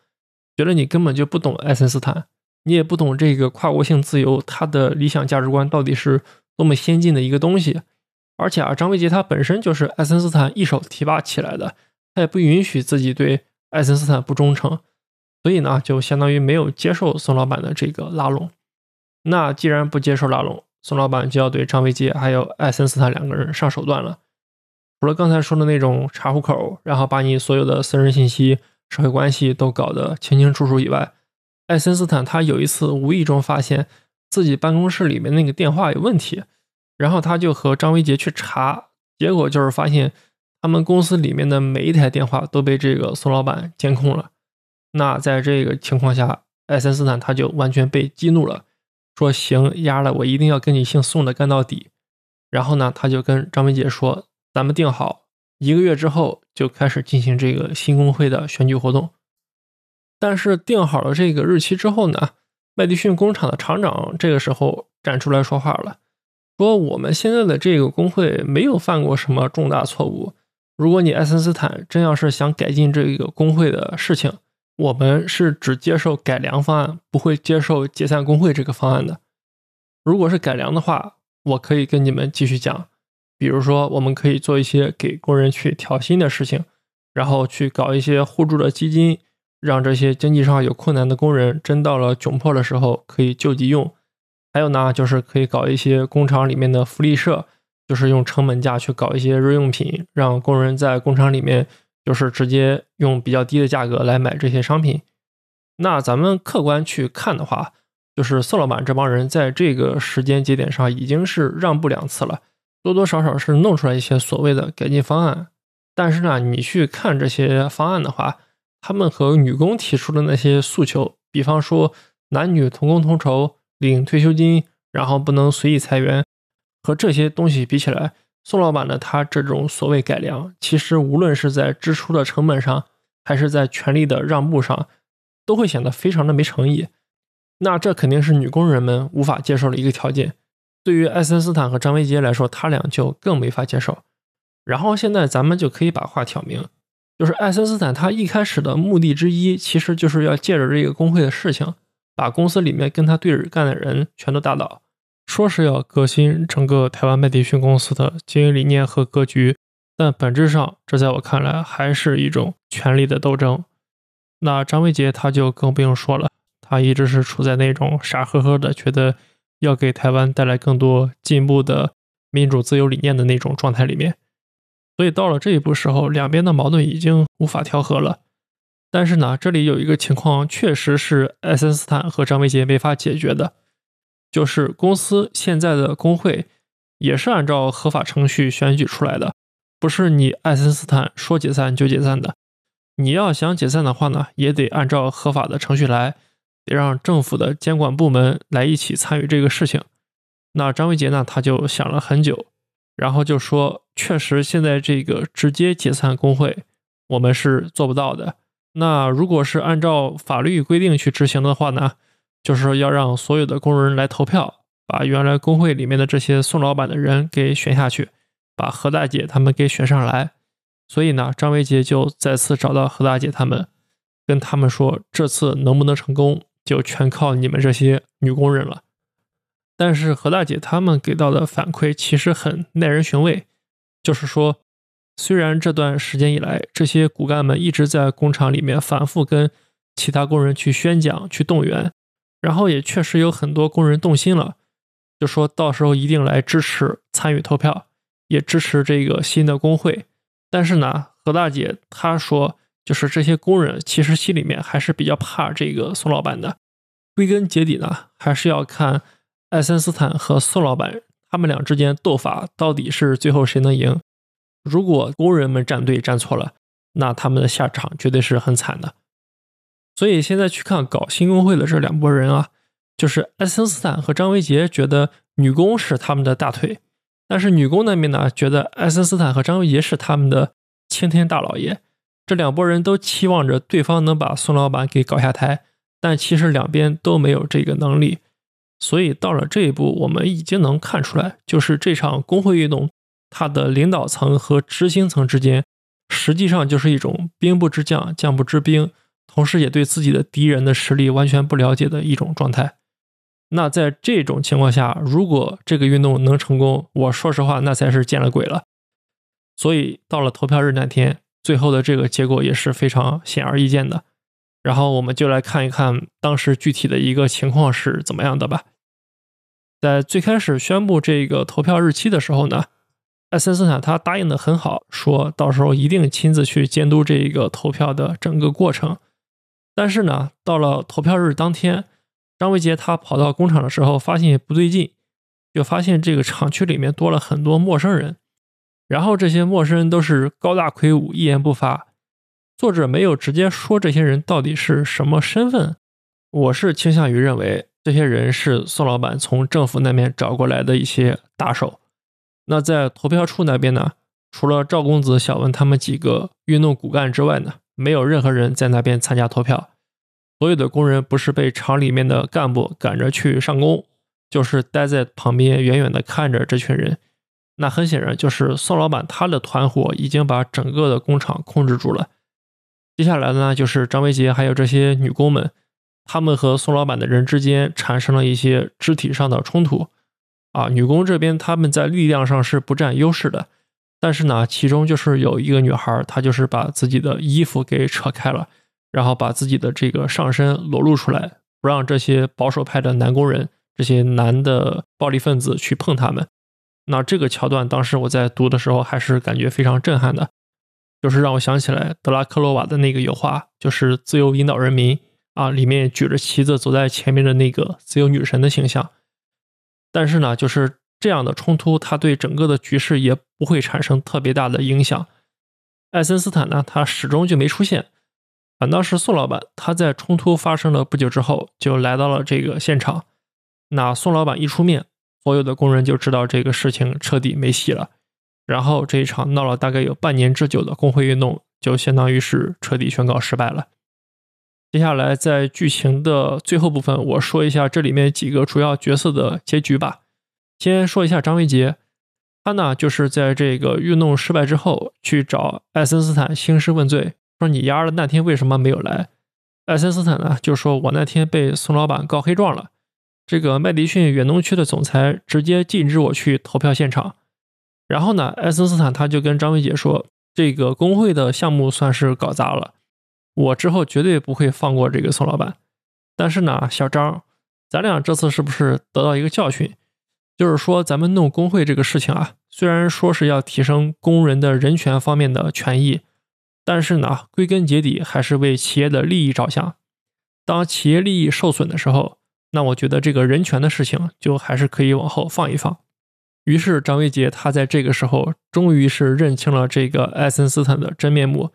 觉得你根本就不懂爱森斯坦，你也不懂这个跨国性自由，他的理想价值观到底是多么先进的一个东西。而且啊，张维杰他本身就是爱森斯坦一手提拔起来的，他也不允许自己对爱森斯坦不忠诚，所以呢，就相当于没有接受宋老板的这个拉拢。那既然不接受拉拢，宋老板就要对张维杰还有爱森斯坦两个人上手段了。除了刚才说的那种查户口，然后把你所有的私人信息、社会关系都搞得清清楚楚以外，爱森斯坦他有一次无意中发现自己办公室里面那个电话有问题。然后他就和张维杰去查，结果就是发现他们公司里面的每一台电话都被这个宋老板监控了。那在这个情况下，爱森斯坦他就完全被激怒了，说：“行，丫的，我一定要跟你姓宋的干到底。”然后呢，他就跟张维杰说：“咱们定好一个月之后就开始进行这个新工会的选举活动。”但是定好了这个日期之后呢，麦迪逊工厂的厂长这个时候站出来说话了。说我们现在的这个工会没有犯过什么重大错误。如果你爱森斯坦真要是想改进这个工会的事情，我们是只接受改良方案，不会接受解散工会这个方案的。如果是改良的话，我可以跟你们继续讲，比如说我们可以做一些给工人去调薪的事情，然后去搞一些互助的基金，让这些经济上有困难的工人真到了窘迫的时候可以救急用。还有呢，就是可以搞一些工厂里面的福利社，就是用成本价去搞一些日用品，让工人在工厂里面就是直接用比较低的价格来买这些商品。那咱们客观去看的话，就是宋老板这帮人在这个时间节点上已经是让步两次了，多多少少是弄出来一些所谓的改进方案。但是呢，你去看这些方案的话，他们和女工提出的那些诉求，比方说男女同工同酬。领退休金，然后不能随意裁员，和这些东西比起来，宋老板的他这种所谓改良，其实无论是在支出的成本上，还是在权力的让步上，都会显得非常的没诚意。那这肯定是女工人们无法接受的一个条件。对于爱森斯坦和张维杰来说，他俩就更没法接受。然后现在咱们就可以把话挑明，就是爱森斯坦他一开始的目的之一，其实就是要借着这个工会的事情，把公司里面跟他对着干的人全都打倒，说是要革新整个台湾麦迪逊公司的经营理念和格局，但本质上，这在我看来还是一种权力的斗争。那张维杰他就更不用说了，他一直是处在那种傻呵呵的，觉得要给台湾带来更多进步的民主自由理念的那种状态里面。所以到了这一步时候，两边的矛盾已经无法调和了。但是呢，这里有一个情况确实是爱森斯坦和张维杰没法解决的，就是公司现在的工会也是按照合法程序选举出来的，不是你爱森斯坦说解散就解散的。你要想解散的话呢，也得按照合法的程序来，得让政府的监管部门来一起参与这个事情。那张维杰呢，他就想了很久。然后就说，确实现在这个直接解散工会，我们是做不到的。那如果是按照法律规定去执行的话呢，就是要让所有的工人来投票，把原来工会里面的这些宋老板的人给选下去，把何大姐他们给选上来。所以呢，张维杰就再次找到何大姐他们，跟他们说，这次能不能成功，就全靠你们这些女工人了。但是何大姐他们给到的反馈其实很耐人寻味，就是说，虽然这段时间以来，这些骨干们一直在工厂里面反复跟其他工人去宣讲、去动员，然后也确实有很多工人动心了，就说到时候一定来支持、参与投票，也支持这个新的工会。但是呢，何大姐她说，就是这些工人其实心里面还是比较怕这个宋老板的，归根结底呢，还是要看。爱森斯坦和宋老板他们俩之间斗法，到底是最后谁能赢？如果工人们站队站错了，那他们的下场绝对是很惨的。所以现在去看搞新工会的这两拨人啊，就是爱森斯坦和张维杰觉得女工是他们的大腿，但是女工那边呢，觉得爱森斯坦和张维杰是他们的青天大老爷。这两拨人都期望着对方能把宋老板给搞下台，但其实两边都没有这个能力。所以到了这一步，我们已经能看出来，就是这场工会运动，他的领导层和执行层之间，实际上就是一种兵不知将，将不知兵，同时也对自己的敌人的实力完全不了解的一种状态。那在这种情况下，如果这个运动能成功，我说实话，那才是见了鬼了。所以到了投票日那天，最后的这个结果也是非常显而易见的。然后我们就来看一看当时具体的一个情况是怎么样的吧。在最开始宣布这个投票日期的时候呢，爱森斯坦他答应的很好，说到时候一定亲自去监督这一个投票的整个过程。但是呢，到了投票日当天，张维杰他跑到工厂的时候，发现不对劲，就发现这个厂区里面多了很多陌生人，然后这些陌生人都是高大魁梧，一言不发。作者没有直接说这些人到底是什么身份，我是倾向于认为。这些人是宋老板从政府那边找过来的一些打手。那在投票处那边呢，除了赵公子、小文他们几个运动骨干之外呢，没有任何人在那边参加投票。所有的工人不是被厂里面的干部赶着去上工，就是待在旁边远远的看着这群人。那很显然就是宋老板他的团伙已经把整个的工厂控制住了。接下来呢，就是张维杰还有这些女工们。他们和宋老板的人之间产生了一些肢体上的冲突，啊，女工这边他们在力量上是不占优势的，但是呢，其中就是有一个女孩，她就是把自己的衣服给扯开了，然后把自己的这个上身裸露出来，不让这些保守派的男工人、这些男的暴力分子去碰他们。那这个桥段当时我在读的时候还是感觉非常震撼的，就是让我想起来德拉克洛瓦的那个油画，就是自由引导人民。啊，里面举着旗子走在前面的那个自由女神的形象，但是呢，就是这样的冲突，它对整个的局势也不会产生特别大的影响。爱森斯坦呢，他始终就没出现，反倒是宋老板，他在冲突发生了不久之后就来到了这个现场。那宋老板一出面，所有的工人就知道这个事情彻底没戏了。然后这一场闹了大概有半年之久的工会运动，就相当于是彻底宣告失败了。接下来，在剧情的最后部分，我说一下这里面几个主要角色的结局吧。先说一下张维杰，他呢就是在这个运动失败之后去找爱森斯坦兴师问罪，说你丫的那天为什么没有来？爱森斯坦呢就说我那天被宋老板告黑状了，这个麦迪逊远东区的总裁直接禁止我去投票现场。然后呢，爱森斯坦他就跟张维杰说，这个工会的项目算是搞砸了，我之后绝对不会放过这个宋老板。但是呢，小张，咱俩这次是不是得到一个教训？就是说，咱们弄工会这个事情啊，虽然说是要提升工人的人权方面的权益，但是呢，归根结底还是为企业的利益着想。当企业利益受损的时候，那我觉得这个人权的事情就还是可以往后放一放。于是张维杰他在这个时候终于是认清了这个爱森斯坦的真面目，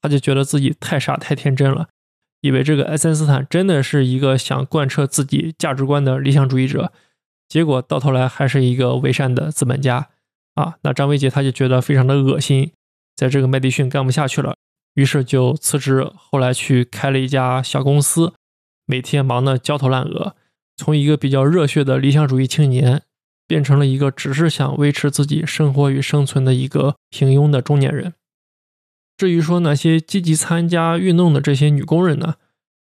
他就觉得自己太傻太天真了，以为这个爱森斯坦真的是一个想贯彻自己价值观的理想主义者。结果到头来还是一个伪善的资本家啊！那张维杰他就觉得非常的恶心，在这个麦迪逊干不下去了，于是就辞职，后来去开了一家小公司，每天忙得焦头烂额，从一个比较热血的理想主义青年，变成了一个只是想维持自己生活与生存的一个平庸的中年人。至于说那些积极参加运动的这些女工人呢，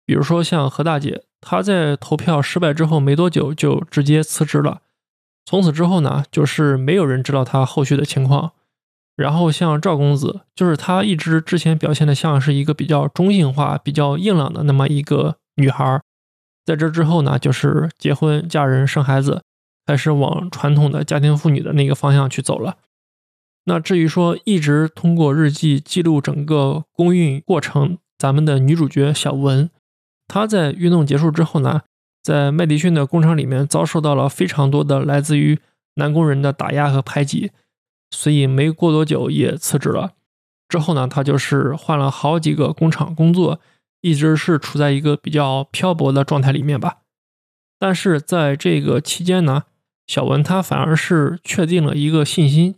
比如说像何大姐。她在投票失败之后没多久就直接辞职了，从此之后呢，就是没有人知道她后续的情况。然后像赵公子，就是他一直之前表现的像是一个比较中性化、比较硬朗的那么一个女孩，在这之后呢，就是结婚、嫁人、生孩子，开始往传统的家庭妇女的那个方向去走了。那至于说一直通过日记记录整个工运过程，咱们的女主角小文。她在运动结束之后呢，在麦迪逊的工厂里面遭受到了非常多的来自于男工人的打压和排挤，所以没过多久也辞职了。之后呢，他就是换了好几个工厂工作，一直是处在一个比较漂泊的状态里面吧。但是在这个期间呢，小文她反而是确定了一个信心，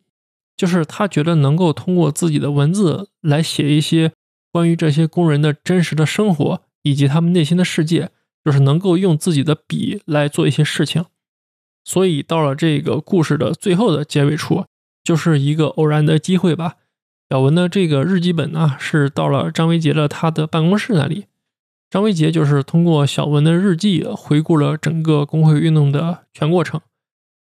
就是他觉得能够通过自己的文字来写一些关于这些工人的真实的生活。以及他们内心的世界，就是能够用自己的笔来做一些事情。所以到了这个故事的最后的结尾处，就是一个偶然的机会吧。小文的这个日记本呢，是到了张维杰的他的办公室那里。张维杰就是通过小文的日记回顾了整个工会运动的全过程，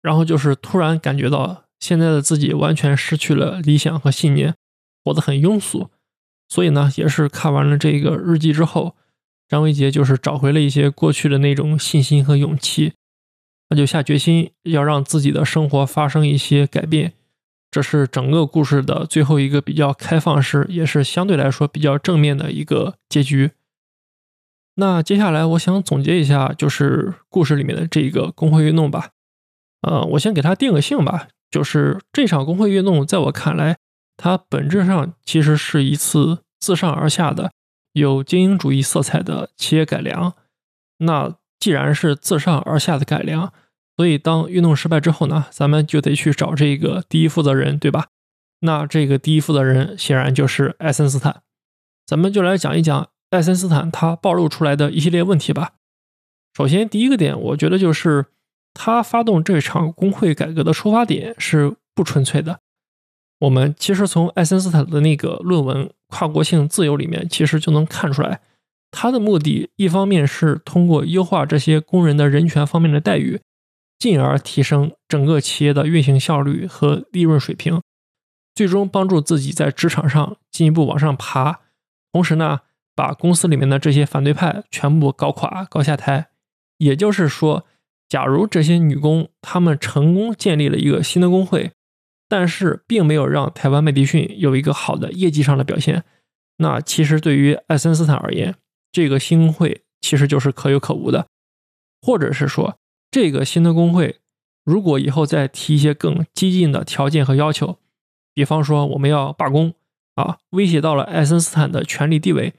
然后就是突然感觉到现在的自己完全失去了理想和信念，活得很庸俗。所以呢，也是看完了这个日记之后。张维杰就是找回了一些过去的那种信心和勇气，他就下决心要让自己的生活发生一些改变。这是整个故事的最后一个比较开放式，也是相对来说比较正面的一个结局。那接下来我想总结一下，就是故事里面的这个工会运动吧。呃，我先给他定个性吧，就是这场工会运动在我看来，它本质上其实是一次自上而下的。有精英主义色彩的企业改良，那既然是自上而下的改良，所以当运动失败之后呢，咱们就得去找这个第一负责人，对吧？那这个第一负责人显然就是爱森斯坦。咱们就来讲一讲爱森斯坦他暴露出来的一系列问题吧。首先，第一个点，我觉得就是他发动这场工会改革的出发点是不纯粹的。我们其实从艾森斯坦的那个论文。跨国性自由里面，其实就能看出来，他的目的一方面是通过优化这些工人的人权方面的待遇，进而提升整个企业的运行效率和利润水平，最终帮助自己在职场上进一步往上爬。同时呢，把公司里面的这些反对派全部搞垮、搞下台。也就是说，假如这些女工她们成功建立了一个新的工会。但是并没有让台湾麦迪逊有一个好的业绩上的表现。那其实对于爱森斯坦而言，这个新工会其实就是可有可无的，或者是说，这个新的工会如果以后再提一些更激进的条件和要求，比方说我们要罢工啊，威胁到了爱森斯坦的权力地位，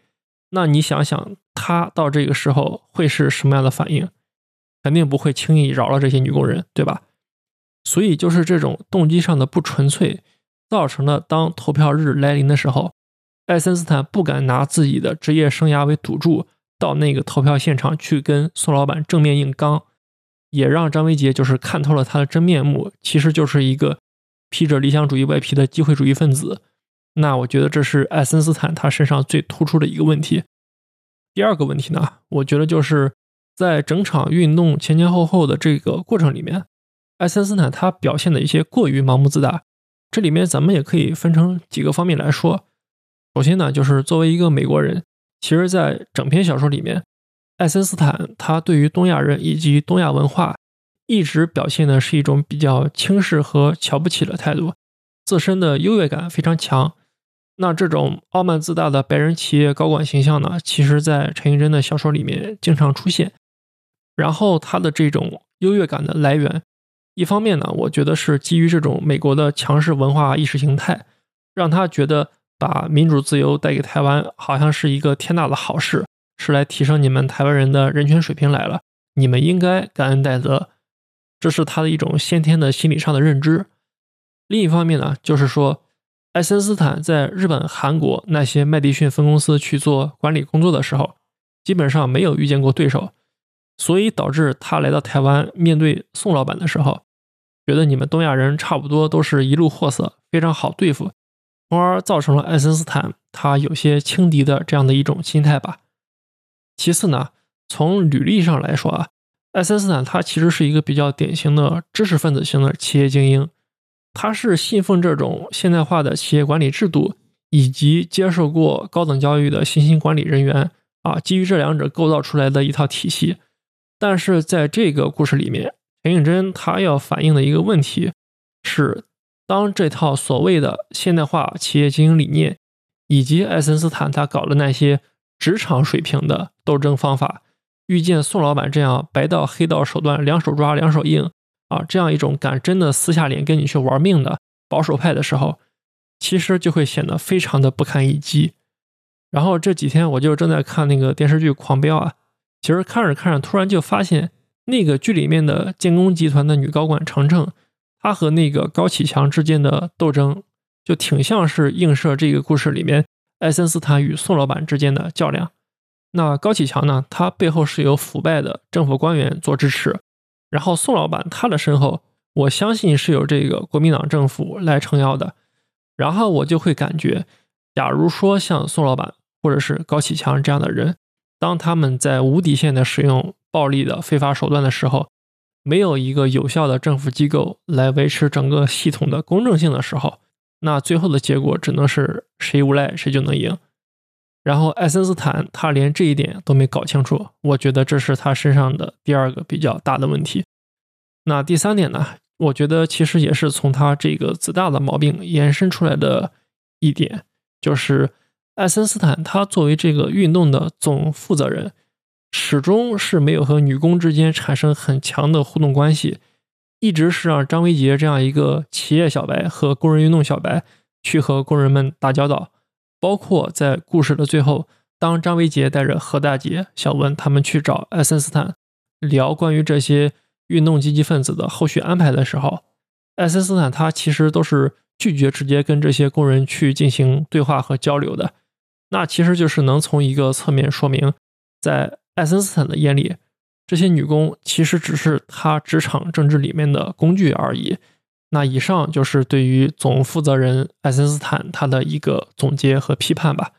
那你想想他到这个时候会是什么样的反应？肯定不会轻易饶了这些女工人，对吧？所以，就是这种动机上的不纯粹，造成了当投票日来临的时候，爱森斯坦不敢拿自己的职业生涯为赌注，到那个投票现场去跟宋老板正面硬刚。也让张维杰就是看透了他的真面目，其实就是一个披着理想主义外皮的机会主义分子。那我觉得这是爱森斯坦他身上最突出的一个问题。第二个问题呢，我觉得就是在整场运动前前后后的这个过程里面，爱森斯坦他表现的一些过于盲目自大。这里面咱们也可以分成几个方面来说。首先呢，就是作为一个美国人，其实在整篇小说里面，爱森斯坦他对于东亚人以及东亚文化一直表现的是一种比较轻视和瞧不起的态度，自身的优越感非常强。那这种傲慢自大的白人企业高管形象呢，其实在陈寅真的小说里面经常出现。然后他的这种优越感的来源。一方面呢，我觉得是基于这种美国的强势文化意识形态，让他觉得把民主自由带给台湾好像是一个天大的好事，是来提升你们台湾人的人权水平来了，你们应该感恩戴德，这是他的一种先天的心理上的认知。另一方面呢，就是说，爱森斯坦在日本、韩国那些麦迪逊分公司去做管理工作的时候，基本上没有遇见过对手，所以导致他来到台湾面对宋老板的时候。觉得你们东亚人差不多都是一路货色，非常好对付，从而造成了爱森斯坦他有些轻敌的这样的一种心态吧。其次呢，从履历上来说啊，爱森斯坦他其实是一个比较典型的知识分子型的企业精英，他是信奉这种现代化的企业管理制度，以及接受过高等教育的新兴管理人员啊，基于这两者构造出来的一套体系。但是在这个故事里面。陈颖真他要反映的一个问题是，当这套所谓的现代化企业经营理念，以及爱森斯坦他搞的那些职场水平的斗争方法，遇见宋老板这样白道黑道手段两手抓两手硬啊，这样一种敢真的撕下脸跟你去玩命的保守派的时候，其实就会显得非常的不堪一击。然后这几天我就正在看那个电视剧《狂飙》啊，其实看着看着，突然就发现。那个剧里面的建工集团的女高管程程，她和那个高启强之间的斗争，就挺像是映射这个故事里面艾森斯坦与宋老板之间的较量。那高启强呢，他背后是有腐败的政府官员做支持，然后宋老板他的身后，我相信是有这个国民党政府来撑腰的。然后我就会感觉，假如说像宋老板或者是高启强这样的人，当他们在无底线的使用。暴力的非法手段的时候，没有一个有效的政府机构来维持整个系统的公正性的时候，那最后的结果只能是谁无赖谁就能赢。然后爱森斯坦他连这一点都没搞清楚，我觉得这是他身上的第二个比较大的问题。那第三点呢？我觉得其实也是从他这个自大的毛病延伸出来的一点，就是爱森斯坦他作为这个运动的总负责人。始终是没有和女工之间产生很强的互动关系，一直是让张维杰这样一个企业小白和工人运动小白去和工人们打交道。包括在故事的最后，当张维杰带着何大姐、小文他们去找爱森斯坦聊关于这些运动积极分子的后续安排的时候，爱森斯坦他其实都是拒绝直接跟这些工人去进行对话和交流的。那其实就是能从一个侧面说明，在爱森斯坦的眼里，这些女工其实只是他职场政治里面的工具而已。那以上就是对于总负责人爱森斯坦他的一个总结和批判吧。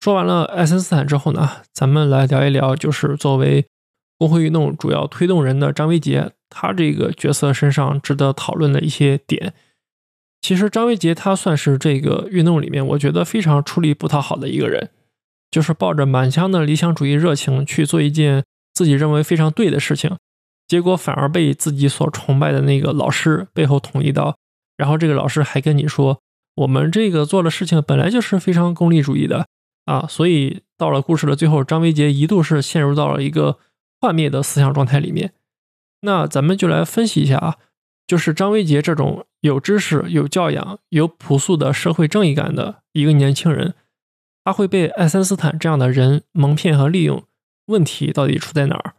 说完了爱森斯坦之后呢，咱们来聊一聊，就是作为工会运动主要推动人的张维杰，他这个角色身上值得讨论的一些点。其实张维杰他算是这个运动里面，我觉得非常出力不讨好的一个人。就是抱着满腔的理想主义热情去做一件自己认为非常对的事情，结果反而被自己所崇拜的那个老师背后捅一刀，然后这个老师还跟你说，我们这个做的事情本来就是非常功利主义的啊，所以到了故事的最后，张维杰一度是陷入到了一个幻灭的思想状态里面。那咱们就来分析一下啊，就是张维杰这种有知识、有教养、有朴素的社会正义感的一个年轻人。他会被爱森斯坦这样的人蒙骗和利用，问题到底出在哪儿？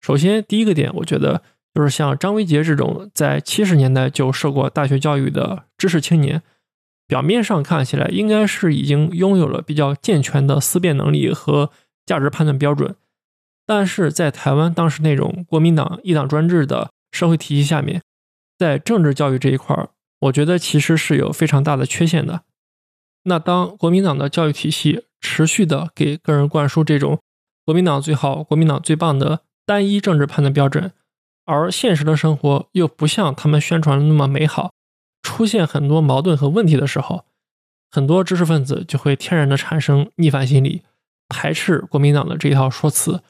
首先，第一个点，我觉得就是像张维杰这种在七十年代就受过大学教育的知识青年，表面上看起来应该是已经拥有了比较健全的思辨能力和价值判断标准，但是在台湾当时那种国民党一党专制的社会体系下面，在政治教育这一块儿，我觉得其实是有非常大的缺陷的。那当国民党的教育体系持续的给个人灌输这种国民党最好、国民党最棒的单一政治判断标准，而现实的生活又不像他们宣传的那么美好，出现很多矛盾和问题的时候，很多知识分子就会天然的产生逆反心理，排斥国民党的这一套说辞，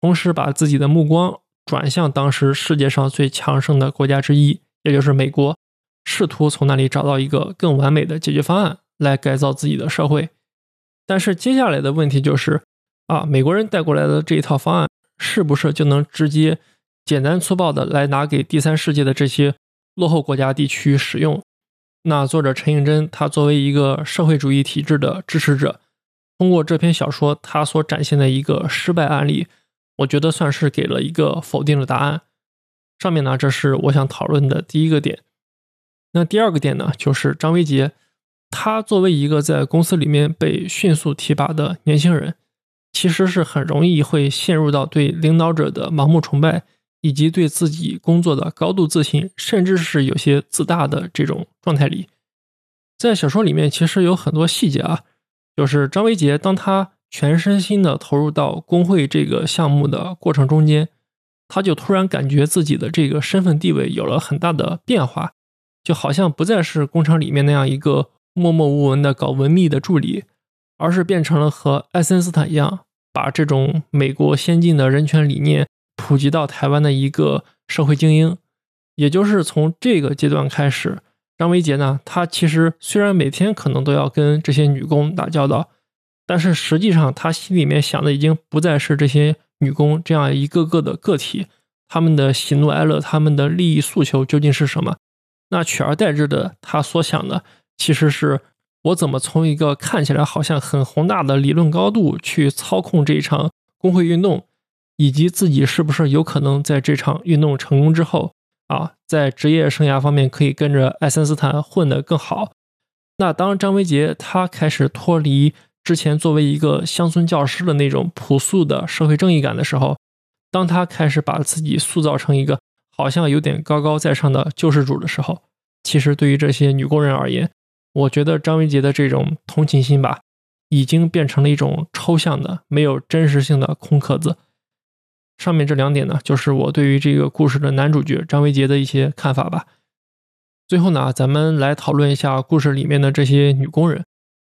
同时把自己的目光转向当时世界上最强盛的国家之一，也就是美国，试图从那里找到一个更完美的解决方案。来改造自己的社会，但是接下来的问题就是，啊，美国人带过来的这一套方案是不是就能直接简单粗暴的来拿给第三世界的这些落后国家地区使用？那作者陈应真他作为一个社会主义体制的支持者，通过这篇小说他所展现的一个失败案例，我觉得算是给了一个否定的答案。上面呢，这是我想讨论的第一个点。那第二个点呢，就是张维杰。他作为一个在公司里面被迅速提拔的年轻人，其实是很容易会陷入到对领导者的盲目崇拜，以及对自己工作的高度自信，甚至是有些自大的这种状态里。在小说里面，其实有很多细节啊，就是张维杰当他全身心的投入到工会这个项目的过程中间，他就突然感觉自己的这个身份地位有了很大的变化，就好像不再是工厂里面那样一个。默默无闻的搞文秘的助理，而是变成了和爱森斯坦一样，把这种美国先进的人权理念普及到台湾的一个社会精英。也就是从这个阶段开始，张维杰呢，他其实虽然每天可能都要跟这些女工打交道，但是实际上他心里面想的已经不再是这些女工这样一个个的个体，他们的喜怒哀乐，他们的利益诉求究竟是什么？那取而代之的，他所想的。其实是我怎么从一个看起来好像很宏大的理论高度去操控这一场工会运动，以及自己是不是有可能在这场运动成功之后啊，在职业生涯方面可以跟着爱森斯坦混得更好。那当张维杰他开始脱离之前作为一个乡村教师的那种朴素的社会正义感的时候，当他开始把自己塑造成一个好像有点高高在上的救世主的时候，其实对于这些女工人而言，我觉得张维杰的这种同情心吧，已经变成了一种抽象的、没有真实性的空壳子。上面这两点呢，就是我对于这个故事的男主角张维杰的一些看法吧。最后呢，咱们来讨论一下故事里面的这些女工人。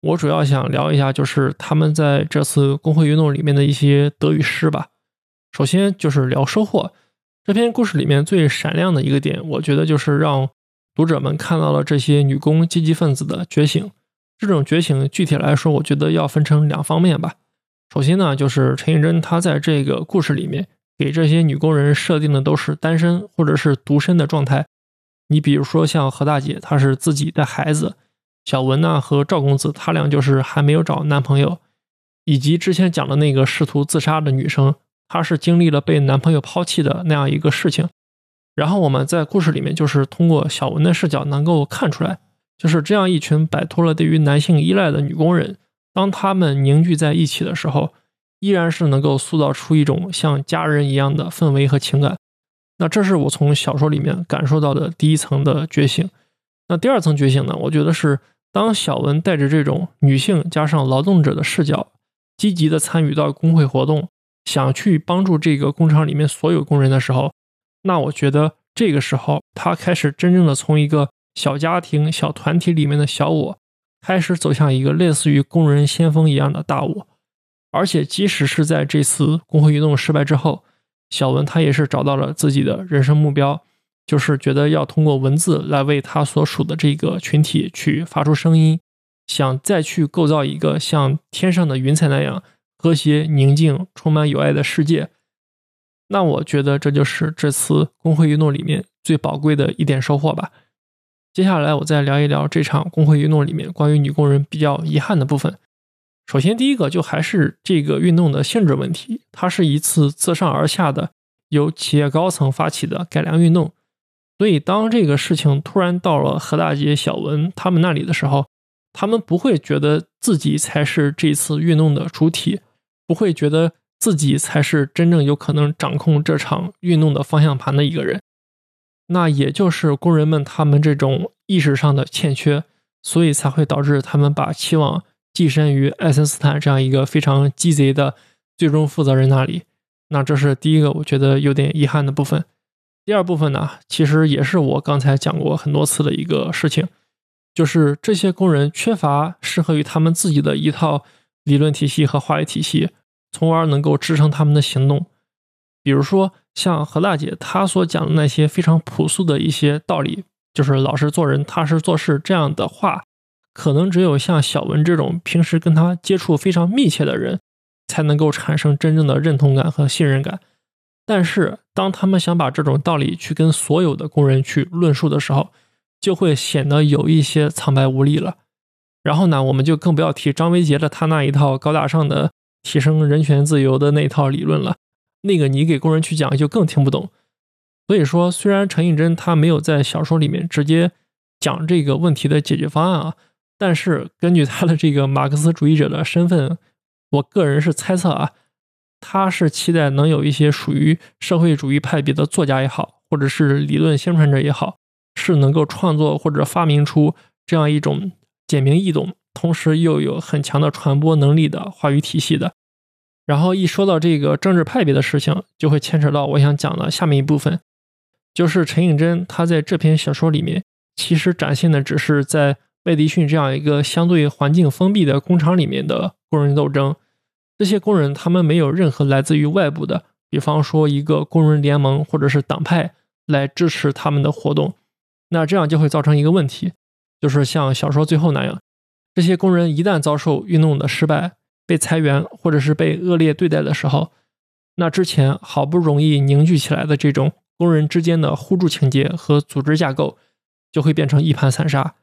我主要想聊一下，就是他们在这次工会运动里面的一些得与失吧。首先就是聊收获。这篇故事里面最闪亮的一个点，我觉得就是让。读者们看到了这些女工积极分子的觉醒。这种觉醒具体来说，我觉得要分成两方面吧。首先呢，就是陈映真她在这个故事里面给这些女工人设定的都是单身或者是独身的状态。你比如说像何大姐，她是自己带孩子；小文呢和赵公子，他俩就是还没有找男朋友；以及之前讲的那个试图自杀的女生，她是经历了被男朋友抛弃的那样一个事情。然后我们在故事里面，就是通过小文的视角，能够看出来，就是这样一群摆脱了对于男性依赖的女工人，当他们凝聚在一起的时候，依然是能够塑造出一种像家人一样的氛围和情感。那这是我从小说里面感受到的第一层的觉醒。那第二层觉醒呢？我觉得是当小文带着这种女性加上劳动者的视角，积极的参与到工会活动，想去帮助这个工厂里面所有工人的时候。那我觉得这个时候，他开始真正的从一个小家庭、小团体里面的小我，开始走向一个类似于工人先锋一样的大我。而且，即使是在这次工会运动失败之后，小文他也是找到了自己的人生目标，就是觉得要通过文字来为他所属的这个群体去发出声音，想再去构造一个像天上的云彩那样和谐、宁静、充满友爱的世界。那我觉得这就是这次工会运动里面最宝贵的一点收获吧。接下来我再聊一聊这场工会运动里面关于女工人比较遗憾的部分。首先，第一个就还是这个运动的性质问题，它是一次自上而下的由企业高层发起的改良运动。所以，当这个事情突然到了何大姐、小文他们那里的时候，他们不会觉得自己才是这次运动的主体，不会觉得。自己才是真正有可能掌控这场运动的方向盘的一个人。那也就是工人们他们这种意识上的欠缺，所以才会导致他们把期望寄身于爱森斯坦这样一个非常鸡贼的最终负责人那里。那这是第一个我觉得有点遗憾的部分。第二部分呢，其实也是我刚才讲过很多次的一个事情，就是这些工人缺乏适合于他们自己的一套理论体系和话语体系，从而能够支撑他们的行动。比如说像何大姐她所讲的那些非常朴素的一些道理，就是老实做人、踏实做事这样的话，可能只有像小文这种平时跟他接触非常密切的人，才能够产生真正的认同感和信任感。但是，当他们想把这种道理去跟所有的工人去论述的时候，就会显得有一些苍白无力了。然后呢，我们就更不要提张维杰的他那一套高大上的提升人权自由的那套理论了。那个你给工人去讲，就更听不懂。所以说，虽然陈映真他没有在小说里面直接讲这个问题的解决方案啊，但是根据他的这个马克思主义者的身份，我个人是猜测啊。他是期待能有一些属于社会主义派别的作家也好，或者是理论宣传者也好，是能够创作或者发明出这样一种简明易懂，同时又有很强的传播能力的话语体系的。然后一说到这个政治派别的事情，就会牵扯到我想讲的下面一部分，就是陈颖真他在这篇小说里面，其实展现的只是在贝迪逊这样一个相对环境封闭的工厂里面的工人斗争。这些工人，他们没有任何来自于外部的，比方说一个工人联盟或者是党派来支持他们的活动。那这样就会造成一个问题，就是像小说最后那样，这些工人一旦遭受运动的失败、被裁员或者是被恶劣对待的时候，那之前好不容易凝聚起来的这种工人之间的互助情节和组织架构，就会变成一盘散沙。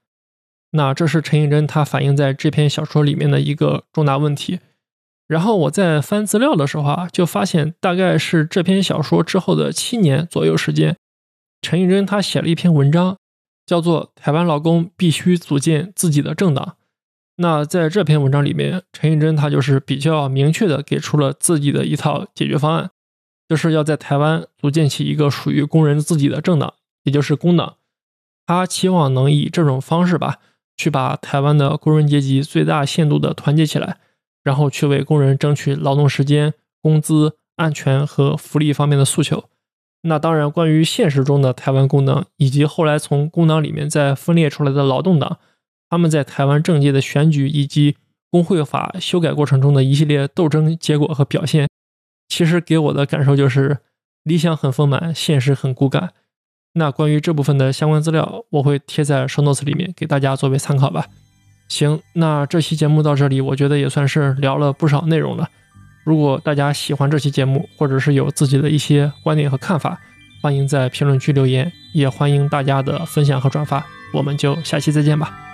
那这是陈映真他反映在这篇小说里面的一个重大问题。然后我在翻资料的时候啊，就发现大概是这篇小说之后的七年左右时间，陈映真他写了一篇文章，叫做《台湾劳工必须组建自己的政党》。那在这篇文章里面，陈映真他就是比较明确的给出了自己的一套解决方案，就是要在台湾组建起一个属于工人自己的政党，也就是工党。他期望能以这种方式吧，去把台湾的工人阶级最大限度的团结起来。然后去为工人争取劳动时间、工资、安全和福利方面的诉求。那当然，关于现实中的台湾工党以及后来从工党里面再分裂出来的劳动党，他们在台湾政界的选举以及工会法修改过程中的一系列斗争结果和表现，其实给我的感受就是理想很丰满，现实很骨感。那关于这部分的相关资料，我会贴在 show notes 里面给大家作为参考吧。行，那这期节目到这里，我觉得也算是聊了不少内容了。如果大家喜欢这期节目，或者是有自己的一些观点和看法，欢迎在评论区留言，也欢迎大家的分享和转发。我们就下期再见吧。